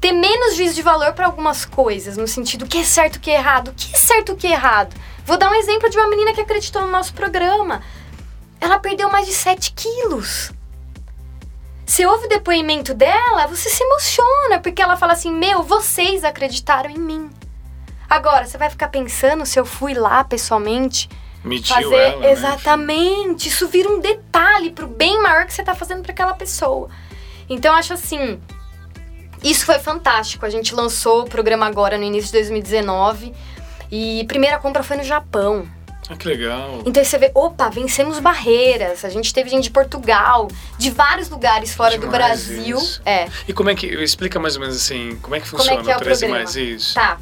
C: ter menos juízo de valor para algumas coisas, no sentido que é certo, o que é errado, o que é certo, o que é errado. Vou dar um exemplo de uma menina que acreditou no nosso programa. Ela perdeu mais de 7 quilos. Você ouve o depoimento dela, você se emociona, porque ela fala assim: Meu, vocês acreditaram em mim. Agora, você vai ficar pensando se eu fui lá pessoalmente
B: Mediu fazer ela,
C: né? exatamente. Né? Isso vira um detalhe pro bem maior que você tá fazendo para aquela pessoa. Então acho assim, isso foi fantástico. A gente lançou o programa agora no início de 2019 e primeira compra foi no Japão.
B: Ah, que legal.
C: Então você vê, opa, vencemos barreiras. A gente teve gente de Portugal, de vários lugares fora Demais do Brasil. Isso. É.
B: E como é que. Explica mais ou menos assim, como é que funciona como é que é o 13 mais isso?
C: Tá.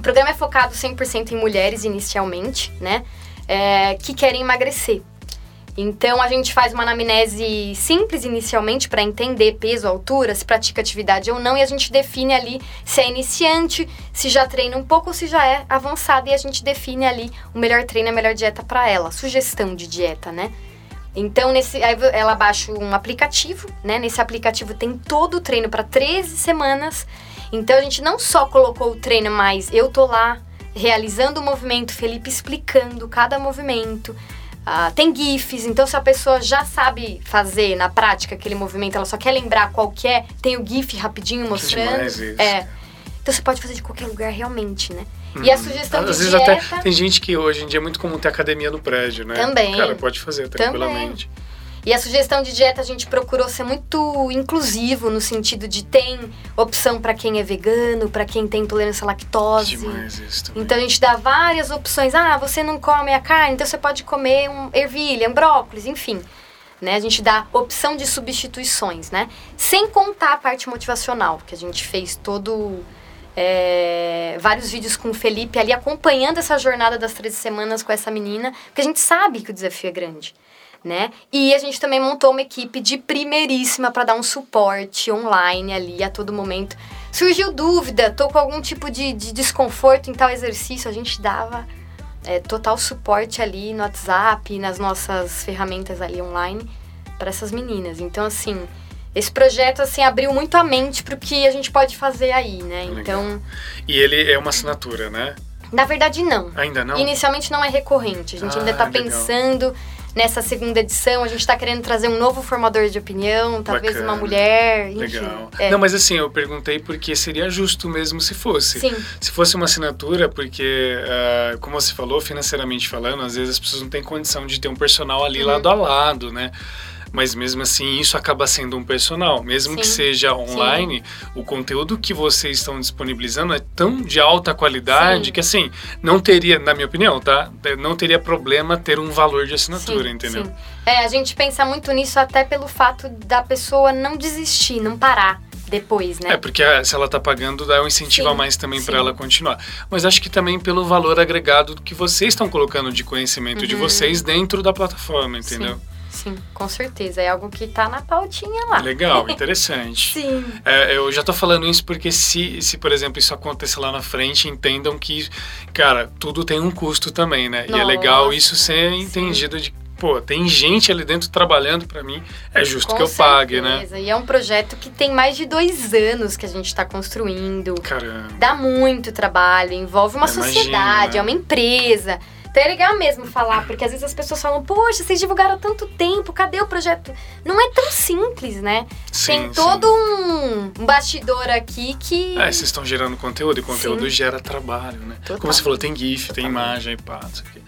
C: O programa é focado 100% em mulheres inicialmente, né? É, que querem emagrecer. Então a gente faz uma anamnese simples inicialmente para entender peso, altura, se pratica atividade ou não, e a gente define ali se é iniciante, se já treina um pouco ou se já é avançada, e a gente define ali o melhor treino a melhor dieta para ela, sugestão de dieta, né? Então, nesse, aí ela baixa um aplicativo, né? Nesse aplicativo tem todo o treino para 13 semanas então a gente não só colocou o treino, mas eu tô lá realizando o movimento, Felipe explicando cada movimento. Uh, tem GIFs, então se a pessoa já sabe fazer na prática aquele movimento, ela só quer lembrar qual que é, tem o GIF rapidinho mostrando.
B: Isso.
C: É. Então você pode fazer de qualquer lugar realmente, né? Hum. E a uhum. sugestão Às
B: de
C: vezes dieta...
B: até tem gente que hoje em dia é muito comum ter academia no prédio, né?
C: Também.
B: Cara, pode fazer tranquilamente.
C: Também. E a sugestão de dieta a gente procurou ser muito inclusivo no sentido de tem opção para quem é vegano, para quem tem intolerância à lactose.
B: Demais isso também.
C: Então a gente dá várias opções. Ah, você não come a carne, então você pode comer um ervilha, um brócolis, enfim. Né? A gente dá opção de substituições, né? Sem contar a parte motivacional, que a gente fez todo é, vários vídeos com o Felipe ali acompanhando essa jornada das 13 semanas com essa menina, porque a gente sabe que o desafio é grande né? E a gente também montou uma equipe de primeiríssima para dar um suporte online ali a todo momento. Surgiu dúvida, tô com algum tipo de, de desconforto em tal exercício, a gente dava é, total suporte ali no WhatsApp, nas nossas ferramentas ali online para essas meninas. Então, assim, esse projeto assim abriu muito a mente para o que a gente pode fazer aí, né? Legal. Então.
B: E ele é uma assinatura, né?
C: Na verdade, não.
B: Ainda não?
C: Inicialmente não é recorrente. A gente ah, ainda está pensando nessa segunda edição. A gente está querendo trazer um novo formador de opinião, talvez Bacana. uma mulher, enfim. Legal.
B: É. Não, mas assim, eu perguntei porque seria justo mesmo se fosse.
C: Sim.
B: Se fosse uma assinatura, porque, uh, como você falou, financeiramente falando, às vezes as pessoas não têm condição de ter um personal ali uhum. lado a lado, né? Mas mesmo assim isso acaba sendo um personal. Mesmo Sim. que seja online, Sim. o conteúdo que vocês estão disponibilizando é tão de alta qualidade Sim. que assim, não teria, na minha opinião, tá? Não teria problema ter um valor de assinatura, entendeu?
C: É, a gente pensa muito nisso até pelo fato da pessoa não desistir, não parar depois, né?
B: É, porque se ela tá pagando, dá um incentivo sim, a mais também para ela continuar. Mas acho que também pelo valor agregado que vocês estão colocando de conhecimento uhum. de vocês dentro da plataforma, entendeu? Sim.
C: Sim, com certeza. É algo que tá na pautinha lá.
B: Legal, [LAUGHS] interessante.
C: Sim.
B: É, eu já tô falando isso porque se, se, por exemplo, isso acontecer lá na frente, entendam que, cara, tudo tem um custo também, né? e é legal
C: Nossa,
B: isso ser entendido de, pô, tem gente ali dentro trabalhando pra mim, é justo
C: Com
B: que eu pague, né?
C: certeza. E é um projeto que tem mais de dois anos que a gente está construindo.
B: Caramba.
C: Dá muito trabalho, envolve uma
B: Eu imagino,
C: sociedade,
B: né?
C: é uma empresa. Então é legal mesmo falar, porque às vezes as pessoas falam, poxa, vocês divulgaram há tanto tempo, cadê o projeto? Não é tão simples, né?
B: Sim,
C: tem
B: sim.
C: todo um um bastidor aqui que.
B: É, vocês estão gerando conteúdo e conteúdo
C: Sim.
B: gera trabalho, né?
C: Total.
B: Como você falou, tem GIF, tem
C: Totalmente.
B: imagem, pá, isso aqui.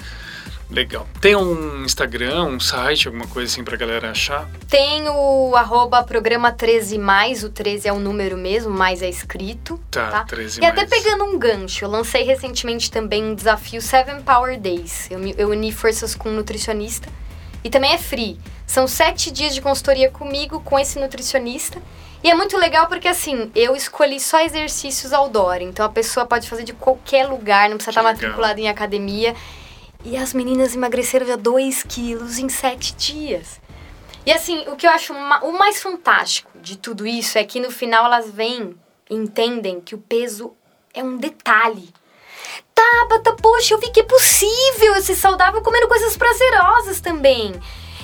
B: Legal. Tem um Instagram, um site, alguma coisa assim pra galera achar?
C: Tem o arroba programa 13 mais, o 13 é o número mesmo, mais é escrito.
B: Tá,
C: Tá.
B: 13
C: E até
B: mais.
C: pegando um gancho, eu lancei recentemente também um desafio Seven Power Days. Eu, eu uni forças com um nutricionista e também é free. São sete dias de consultoria comigo, com esse nutricionista. E é muito legal porque, assim, eu escolhi só exercícios outdoor. Então a pessoa pode fazer de qualquer lugar, não precisa
B: Que
C: estar
B: legal.
C: matriculada em academia. E as meninas emagreceram já 2 quilos em sete dias. E assim, o que eu acho o mais fantástico de tudo isso é que no final elas vêm e entendem que o peso é um detalhe. Tabata, poxa, eu vi que é possível ser saudável comendo coisas prazerosas também.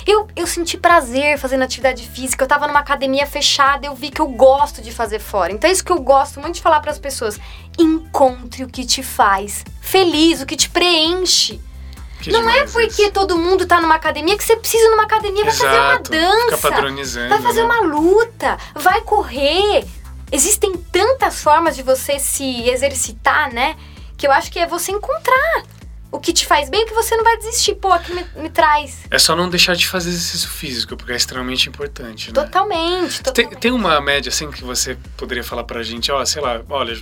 C: Eu, eu senti prazer fazendo atividade física, eu tava numa academia fechada, eu vi que eu gosto de fazer fora. Então é isso que eu gosto muito de falar para as pessoas. Encontre o que te faz feliz, o que te preenche.
B: Que
C: Não é porque
B: isso.
C: todo mundo tá numa academia que você precisa ir numa academia, vai fazer uma
B: Fica
C: dança.
B: padronizando.
C: Vai fazer
B: né?
C: uma luta, vai correr. Existem tantas formas de você se exercitar, né? Que eu acho que é você encontrar o que te faz bem, que você não vai desistir. Pô, aqui me, me traz.
B: É só não deixar de fazer exercício físico, porque é extremamente importante, né?
C: Totalmente,
B: Tem,
C: totalmente.
B: tem uma média assim que você poderia falar pra gente, ó, sei lá, olha,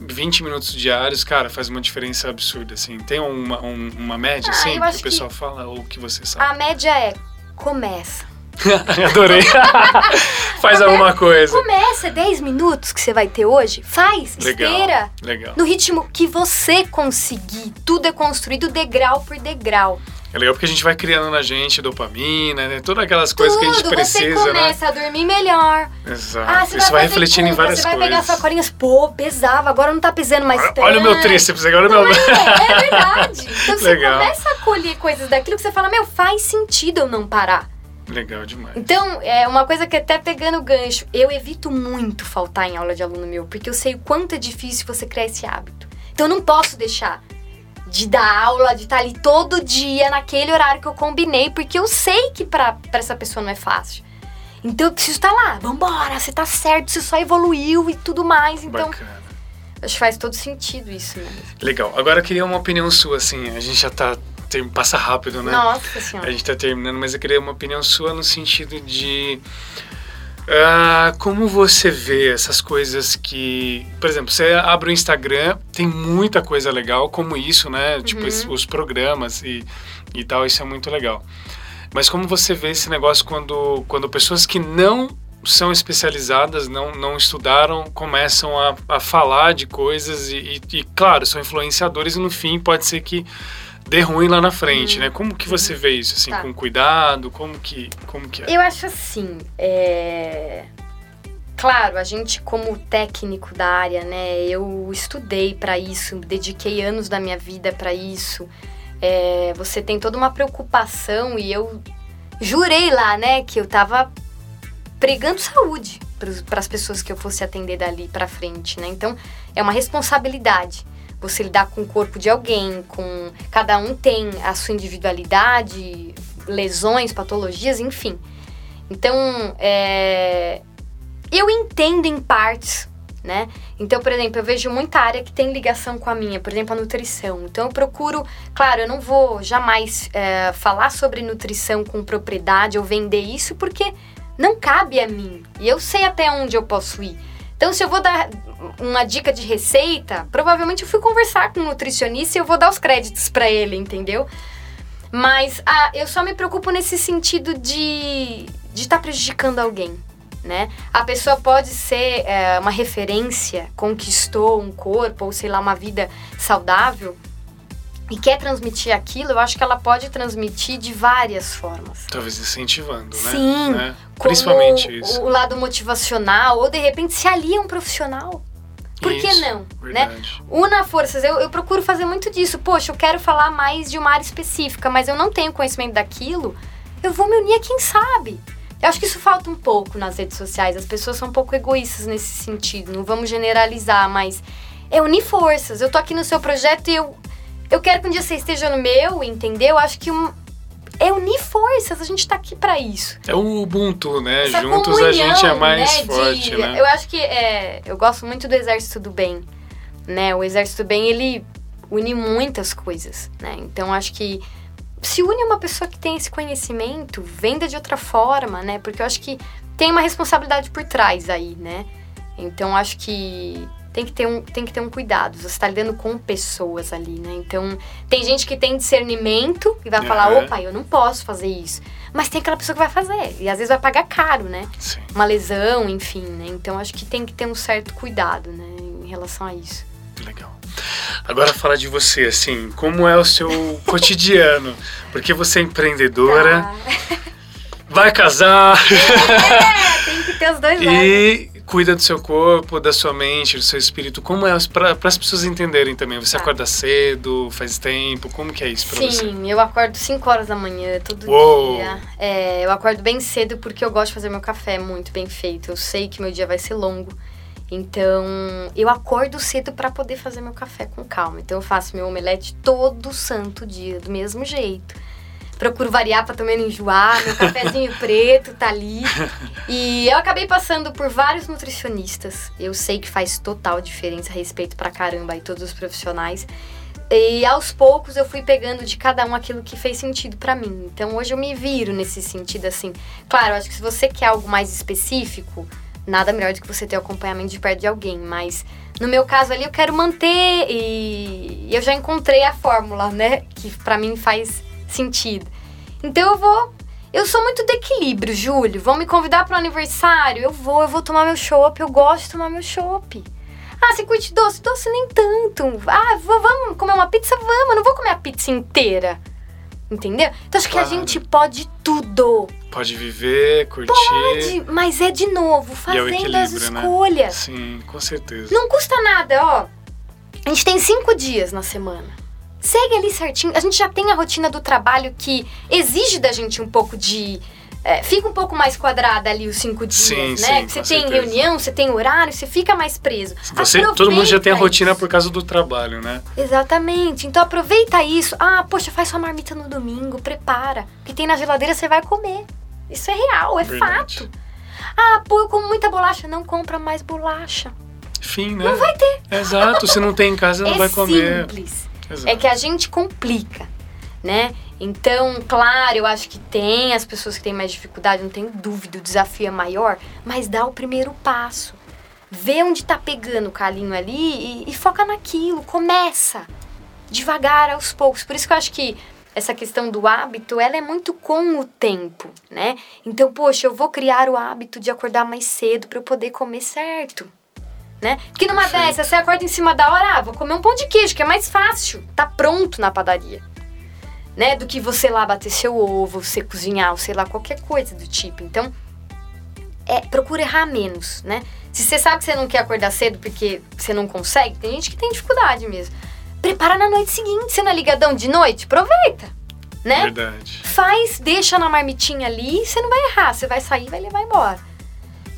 B: 20 minutos diários, cara, faz uma diferença absurda, assim. Tem uma, um- uma média,
C: Ah,
B: assim, que o
C: que-
B: pessoal fala ou que você
C: A
B: sabe?
C: média é começa. [LAUGHS]
B: Adorei. [LAUGHS] faz alguma coisa.
C: Começa, é 10 minutos que você vai ter hoje. Faz,
B: Legal.
C: esteira.
B: Legal.
C: No ritmo que você conseguir. Tudo é construído degrau por degrau.
B: É legal porque a gente vai criando na gente dopamina, né? Todas aquelas coisas que a gente
C: Tudo, você
B: precisa, né?
C: começa a dormir melhor.
B: Exato.
C: Ah, você
B: Isso vai
C: vai,
B: refletindo em várias
C: Você vai
B: coisas.
C: pegar sua colinha, pô, pesava, agora não tá pesando mais
B: Olha-
C: tanto.
B: Olha o meu tríceps, agora o meu. [LAUGHS]
C: é, é verdade. Então você
B: Legal.
C: começa a colher coisas daquilo que você fala, meu, faz sentido eu não parar.
B: Legal demais.
C: Então, é uma coisa que até pegando gancho, eu evito muito faltar em aula de aluno meu, porque eu sei o quanto é difícil você criar esse hábito. Então eu não posso deixar de dar aula, de estar ali todo dia naquele horário que eu combinei, porque eu sei que pra, pra essa pessoa não é fácil. Então eu preciso estar lá, vambora, você tá certo, você só evoluiu e tudo mais. Então,
B: Bacana.
C: acho que faz todo sentido isso, né?
B: Legal. Agora eu queria uma opinião sua, assim. A gente já tá. Tem, passa rápido, né?
C: Nossa
B: A
C: senhora.
B: gente tá terminando, mas eu queria uma opinião sua no sentido de. Ah, como você vê essas coisas que. Por exemplo, você abre o Instagram, tem muita coisa legal, como isso, né? Tipo, esse- os programas e, e tal, isso é muito legal. Mas como você vê esse negócio quando, quando pessoas que não são especializadas, não, não estudaram, começam a, a falar de coisas e, e- e, claro, são influenciadores e no fim pode ser que dê ruim lá na frente, né? Como que você vê isso, assim,
C: Tá.
B: com cuidado, como que, como que é?
C: Eu acho assim, é... Claro, a gente como técnico da área, né, eu estudei pra isso, dediquei anos da minha vida pra isso. É, você tem toda uma preocupação e eu jurei lá, né, que eu tava pregando saúde para as pessoas que eu fosse atender dali pra frente, né? Então, é uma responsabilidade. Você lidar com o corpo de alguém, com cada um tem a sua individualidade, lesões, patologias, enfim. Então, é, eu entendo em partes, né? Então, por exemplo, eu vejo muita área que tem ligação com a minha, por exemplo, a nutrição. Então, eu procuro, claro, eu não vou jamais é, falar sobre nutrição com propriedade ou vender isso, porque não cabe a mim. E eu sei até onde eu posso ir. Então, se eu vou dar uma dica de receita, provavelmente eu fui conversar com um nutricionista e eu vou dar os créditos para ele, entendeu? Mas ah, eu só me preocupo nesse sentido de de estar prejudicando alguém, né? A pessoa pode ser é, uma referência, conquistou um corpo ou sei lá uma vida saudável, e quer transmitir aquilo, eu acho que ela pode transmitir de várias formas.
B: Talvez incentivando, né?
C: Sim,
B: né? Principalmente isso.
C: O lado motivacional, ou de repente se alia um profissional. Por que
B: Isso,
C: não? Né? Una forças, eu, eu procuro fazer muito disso. Poxa, eu quero falar mais de uma área específica, mas eu não tenho conhecimento daquilo. Eu vou me unir a quem sabe. Eu acho que isso falta um pouco nas redes sociais. As pessoas são um pouco egoístas nesse sentido. Não vamos generalizar, mas é unir forças. Eu tô aqui no seu projeto e eu, eu quero que um dia você esteja no meu, entendeu? Eu acho que um, é unir forças. A gente tá aqui pra isso.
B: É o Ubuntu, né?
C: Essa
B: Juntos a
C: comunhão,
B: gente é mais
C: né, de-
B: forte, né?
C: Eu acho que é, eu gosto muito do Exército do Bem, né? O Exército do Bem, ele une muitas coisas, né? Então acho que se une uma pessoa que tem esse conhecimento, venda de outra forma, né? Porque eu acho que tem uma responsabilidade por trás aí, né? Então acho que tem que ter um, tem que ter um cuidado. Você está lidando com pessoas ali, né? Então tem gente que tem discernimento e vai falar, opa, eu não posso fazer isso. Mas tem aquela pessoa que vai fazer. E às vezes vai pagar caro, né?
B: Sim.
C: Uma lesão, enfim, né? Então acho que tem que ter um certo cuidado, né? Em relação a isso.
B: Legal. Agora fala de você, assim, como é o seu [LAUGHS] cotidiano? Porque você é empreendedora,
C: Ah,
B: vai casar
C: é, [LAUGHS] tem que ter os dois lados.
B: e cuida do seu corpo, da sua mente, do seu espírito. Como é para as pessoas entenderem também? Você
C: Tá.
B: acorda cedo, faz tempo? Como que é isso pra você?
C: Sim, eu acordo 5 horas da manhã todo
B: Uou.
C: dia. É, eu acordo bem cedo porque eu gosto de fazer meu café muito bem feito. Eu sei que meu dia vai ser longo. Então, eu acordo cedo pra poder fazer meu café com calma. Então, eu faço meu omelete todo santo dia, do mesmo jeito. Procuro variar pra também não enjoar. Meu cafezinho [LAUGHS] preto tá ali. E eu acabei passando por vários nutricionistas. Eu sei que faz total diferença, respeito pra caramba aí todos os profissionais. E aos poucos eu fui pegando de cada um aquilo que fez sentido pra mim. Então hoje eu me viro nesse sentido assim. Claro, acho que se você quer algo mais específico, nada melhor do que você ter o acompanhamento de perto de alguém, mas no meu caso ali eu quero manter e eu já encontrei a fórmula, né, que pra mim faz sentido. Então eu vou eu sou muito de equilíbrio, Júlio. Vão me convidar para o aniversário? Eu vou, eu vou tomar meu chopp. Eu gosto de tomar meu chopp. Ah, você curte doce? Doce nem tanto. Ah, vou- vamos comer uma pizza? Vamos. Eu não vou comer a pizza inteira. Entendeu? Então acho que a
B: Claro.
C: gente pode tudo.
B: Pode viver, curtir.
C: Pode, mas é de novo,
B: é
C: fazendo as
B: equilíbrio, né?
C: escolhas.
B: Sim, com certeza.
C: Não custa nada, ó. A gente tem cinco dias na semana. Segue ali certinho. A gente já tem a rotina do trabalho que exige da gente um pouco de. é, fica um pouco mais quadrada ali os cinco dias,
B: Sim,
C: né?
B: sim,
C: você tem
B: certeza.
C: reunião, você tem horário, você fica mais preso.
B: Você, todo mundo já tem a rotina
C: isso.
B: por causa do trabalho, né?
C: Exatamente. Então aproveita isso. Ah, poxa, faz sua marmita no domingo, prepara. O que tem na geladeira você vai comer. Isso é real, é
B: Verdade.
C: fato. Ah, pô, eu como muita bolacha. Não compra mais bolacha.
B: Fim, né? Não vai ter. Exato, se não tem em casa, não
C: é
B: vai comer.
C: simples.
B: Exato.
C: É que a gente complica, né? Então, claro, eu acho que tem as pessoas que têm mais dificuldade, não tenho dúvida, o desafio é maior, mas dá o primeiro passo. Vê onde tá pegando o calinho ali e, e foca naquilo, começa devagar, aos poucos. Por isso que eu acho que essa questão do hábito, ela é muito com o tempo, né? Então, poxa, eu vou criar o hábito de acordar mais cedo para eu poder comer certo né? Porque numa
B: Perfeito.
C: dessa, você acorda em cima da hora, ah, vou comer um pão de queijo, que é mais fácil, tá pronto na padaria. Né? Do que você lá bater seu ovo, você cozinhar, ou sei lá, qualquer coisa do tipo. Então, é, procura errar menos, né? Se você sabe que você não quer acordar cedo porque você não consegue, tem gente que tem dificuldade mesmo. Prepara na noite seguinte, você não é ligadão de noite? Aproveita, né?
B: Verdade.
C: faz, deixa na marmitinha ali, você não vai errar, você vai sair e vai levar embora.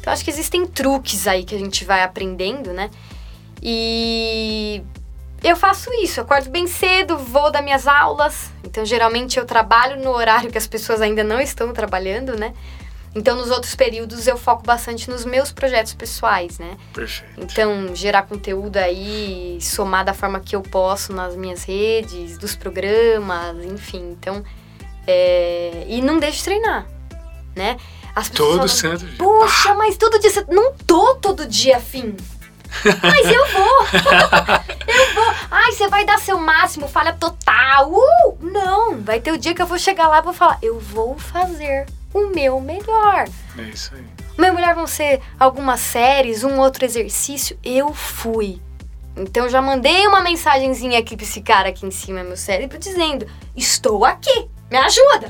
C: Então acho que existem truques aí que a gente vai aprendendo, né? E eu faço isso, eu acordo bem cedo, vou dar minhas aulas. Então geralmente eu trabalho no horário que as pessoas ainda não estão trabalhando, né? Então nos outros períodos eu foco bastante nos meus projetos pessoais, né?
B: Perfeito.
C: Então, gerar conteúdo aí, somar da forma que eu posso nas minhas redes, dos programas, enfim. Então, é... e não deixe de treinar, né? As pessoas
B: Todo
C: falam,
B: santo dia.
C: Poxa, mas todo dia você. Não tô todo dia afim. Mas eu vou! [LAUGHS] eu vou! Ai, você vai dar seu máximo, falha total! Uh! Não! Vai ter o dia que eu vou chegar lá e vou falar: eu vou fazer o meu melhor.
B: É isso aí.
C: Minha mulher vão ser algumas séries, um outro exercício. Eu fui. Então já mandei uma mensagenzinha aqui pra esse cara aqui em cima, meu cérebro, dizendo: Estou aqui, me ajuda.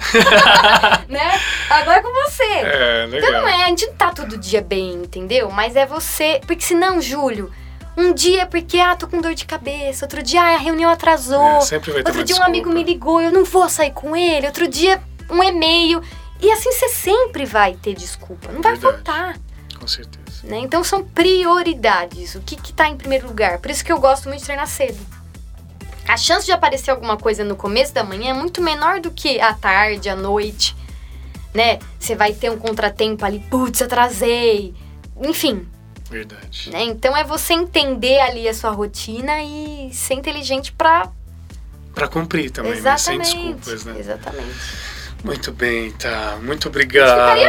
C: [LAUGHS] né? Agora é com você.
B: É, legal.
C: Então não é, a gente não tá todo dia bem, entendeu? Mas é você. Porque senão, Júlio, um dia é porque, ah, tô com dor de cabeça, outro dia, ah, a reunião atrasou.
B: É, sempre vai ter
C: outro dia um amigo me
B: desculpa.
C: ligou, eu não vou sair com ele. Outro dia, um e-mail. E assim você sempre vai ter desculpa. Não vai
B: Verdade.
C: faltar.
B: Com certeza.
C: né? Então são prioridades. O que que tá em primeiro lugar? Por isso que eu gosto muito de treinar cedo. A chance de aparecer alguma coisa no começo da manhã é muito menor do que à tarde, à noite, né? Você vai ter um contratempo ali, putz, atrasei. Enfim,
B: Verdade.
C: né? Então é você entender ali a sua rotina e ser inteligente pra...
B: Pra cumprir também, né? Sem
C: Exatamente.
B: desculpas, né?
C: Exatamente.
B: Muito bem, tá. Muito obrigado. [LAUGHS]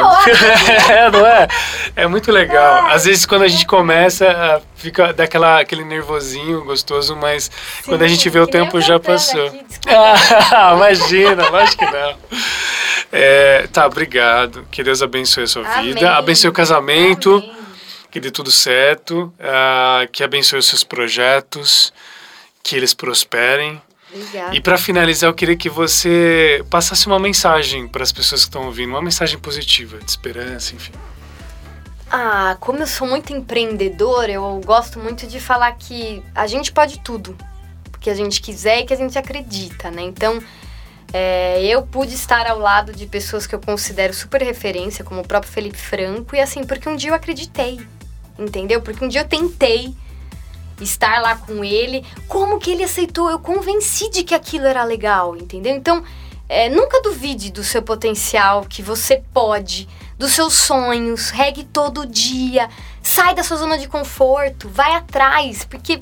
B: É, não é? É muito legal. Às vezes quando a gente começa, ah, fica daquela aquele nervosinho gostoso, mas quando a gente vê o tempo já passou.
C: aqui. [LAUGHS]
B: Ah, imagina, lógico que não. É, tá, obrigado. Que Deus abençoe a sua
C: Amém.
B: vida, abençoe o casamento,
C: Amém.
B: que dê tudo certo, ah, que abençoe os seus projetos, que eles prosperem.
C: Obrigada.
B: E para finalizar, eu queria que você passasse uma mensagem para as pessoas que estão ouvindo, uma mensagem positiva, de esperança, enfim.
C: Ah, como eu sou muito empreendedora, eu gosto muito de falar que a gente pode tudo. Que a gente quiser e que a gente acredita, né? Então, é, eu pude estar ao lado de pessoas que eu considero super referência, como o próprio Felipe Franco, e assim, porque um dia eu acreditei, entendeu? Porque um dia eu tentei estar lá com ele. Como que ele aceitou? Eu convenci de que aquilo era legal, entendeu? Então, é, nunca duvide do seu potencial, que você pode, dos seus sonhos, regue todo dia, sai da sua zona de conforto, vai atrás, porque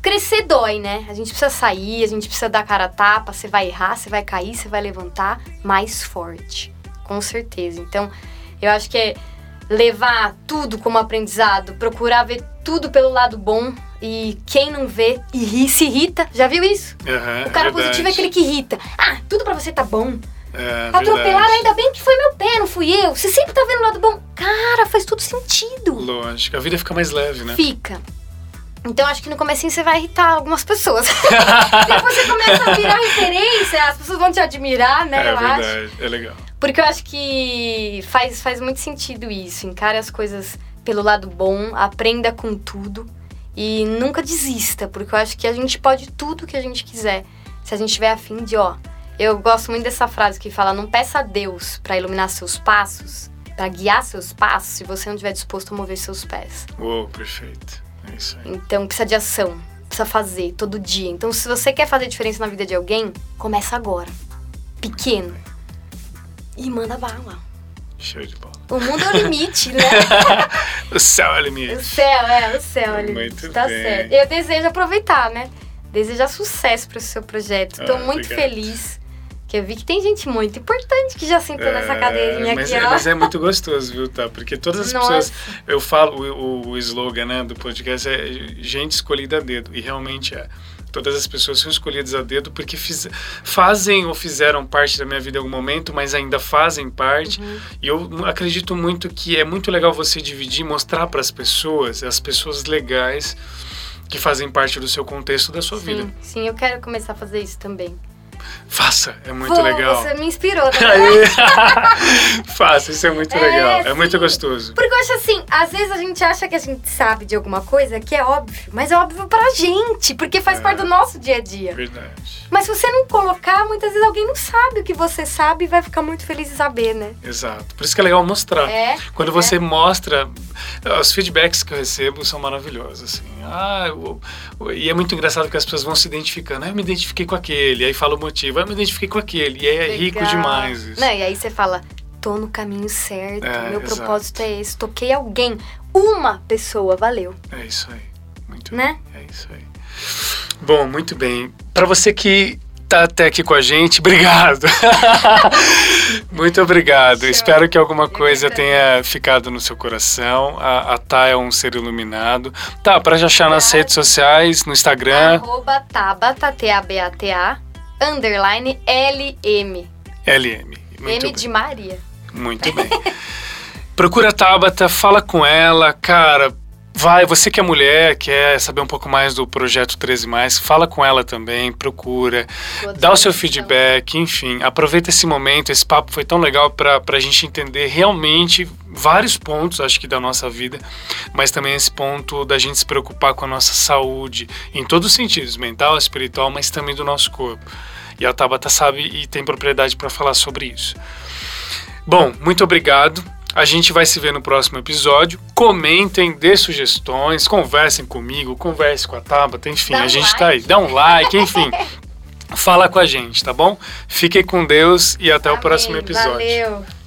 C: crescer dói, né? A gente precisa sair, a gente precisa dar cara a tapa, você vai errar, você vai cair, você vai levantar mais forte, com certeza. Então, eu acho que é levar tudo como aprendizado, procurar ver tudo pelo lado bom e quem não vê e ri, se irrita. Já viu isso?
B: Aham,
C: O cara
B: verdade.
C: positivo é aquele que irrita. Ah, tudo pra você tá bom.
B: É,
C: Atropelaram, ainda bem que foi meu pé, não fui eu. Você sempre tá vendo o lado bom. Cara, faz todo sentido.
B: Lógico, a vida fica mais leve, né?
C: Fica. Então acho que no comecinho você vai irritar algumas pessoas. [LAUGHS] Depois você começa a virar referência, as pessoas vão te admirar, né?
B: é
C: eu acho.
B: verdade, é legal.
C: Porque eu acho que faz, faz muito sentido isso. Encare as coisas pelo lado bom, aprenda com tudo e nunca desista, porque eu acho que a gente pode tudo que a gente quiser. Se a gente tiver afim de, ó. Eu gosto muito dessa frase que fala: não peça a Deus pra iluminar seus passos, pra guiar seus passos, se você não estiver disposto a mover seus pés.
B: Uou, perfeito. É isso aí.
C: Então precisa de ação, precisa fazer todo dia. Então se você quer fazer diferença na vida de alguém, começa agora. Pequeno. E manda bala.
B: Show de bola.
C: O mundo é o limite, né? [LAUGHS]
B: O céu é o
C: o
B: limite.
C: céu, é, o céu é o limite.
B: Muito
C: tá
B: bem.
C: certo. Eu desejo aproveitar, né? Desejar sucesso pro seu projeto. Tô
B: Ah,
C: muito
B: obrigado.
C: feliz. Que eu vi que tem gente muito importante que já sentou nessa
B: É,
C: cadeirinha
B: mas,
C: aqui,
B: é,
C: ó.
B: mas é muito gostoso, viu, tá? Porque todas as
C: Nossa.
B: pessoas. Eu falo, o, o, o slogan né, do podcast é gente escolhida a dedo. E realmente é. Todas as pessoas são escolhidas a dedo porque fiz, fazem ou fizeram parte da minha vida em algum momento, mas ainda fazem parte.
C: Uhum.
B: E eu acredito muito que é muito legal você dividir, mostrar para as pessoas, as pessoas legais que fazem parte do seu contexto da sua vida.
C: Sim, sim, eu quero começar a fazer isso também.
B: Faça, é muito
C: Pô,
B: legal.
C: Você me inspirou, tá. [LAUGHS]
B: Faça, isso é muito
C: É,
B: legal. É
C: sim.
B: muito gostoso.
C: Porque eu acho assim, às vezes a gente acha que a gente sabe de alguma coisa que é óbvio, mas é óbvio pra gente, porque faz
B: É.
C: parte do nosso dia a dia.
B: Verdade.
C: Mas se você não colocar, muitas vezes alguém não sabe o que você sabe e vai ficar muito feliz em saber, né?
B: Exato. Por isso que é legal mostrar.
C: É.
B: Quando você mostra, os feedbacks que eu recebo são maravilhosos, assim. Ah, eu- eu- e é muito engraçado que as pessoas vão se identificando. Ah, eu me identifiquei com aquele. Aí fala o motivo. Eu me identifiquei com aquele. E aí é rico
C: Legal.
B: demais isso.
C: Não, e aí você fala, tô no caminho certo,
B: É,
C: meu
B: exato.
C: propósito é esse, toquei alguém, uma pessoa, valeu,
B: É isso aí. Muito
C: né?
B: bem. É isso aí. Bom, muito bem. Para você que tá até aqui com a gente, [LAUGHS] obrigado. [LAUGHS] muito obrigado.
C: Show.
B: Espero que alguma coisa tenha ficado no seu coração. A, a Tá é um ser iluminado. Tá, para já achar nas
C: Obrigada.
B: redes sociais, no Instagram,
C: Arroba Tabata, T-A-B-A-T-A, underline L-M.
B: LM. Muito
C: M
B: bem.
C: de Maria.
B: Muito bem. Procura a Tabata, fala com ela, cara. Vai, você que é mulher, quer saber um pouco mais do projeto 13 mais, fala com ela também, procura, dá o seu feedback, enfim, aproveita esse momento, esse papo foi tão legal para a gente entender realmente vários pontos, acho que da nossa vida, mas também esse ponto da gente se preocupar com a nossa saúde, em todos os sentidos, mental, espiritual, mas também do nosso corpo. E a Tabata sabe e tem propriedade para falar sobre isso. Bom, muito obrigado. A gente vai se ver no próximo episódio. Comentem, dê sugestões, conversem comigo, converse com a Tabata, enfim,
C: Dá
B: a gente
C: like.
B: tá aí. Dá um like, enfim. [LAUGHS] Fala com a gente, tá bom? Fiquem com Deus e até o
C: Amém.
B: próximo episódio.
C: Valeu.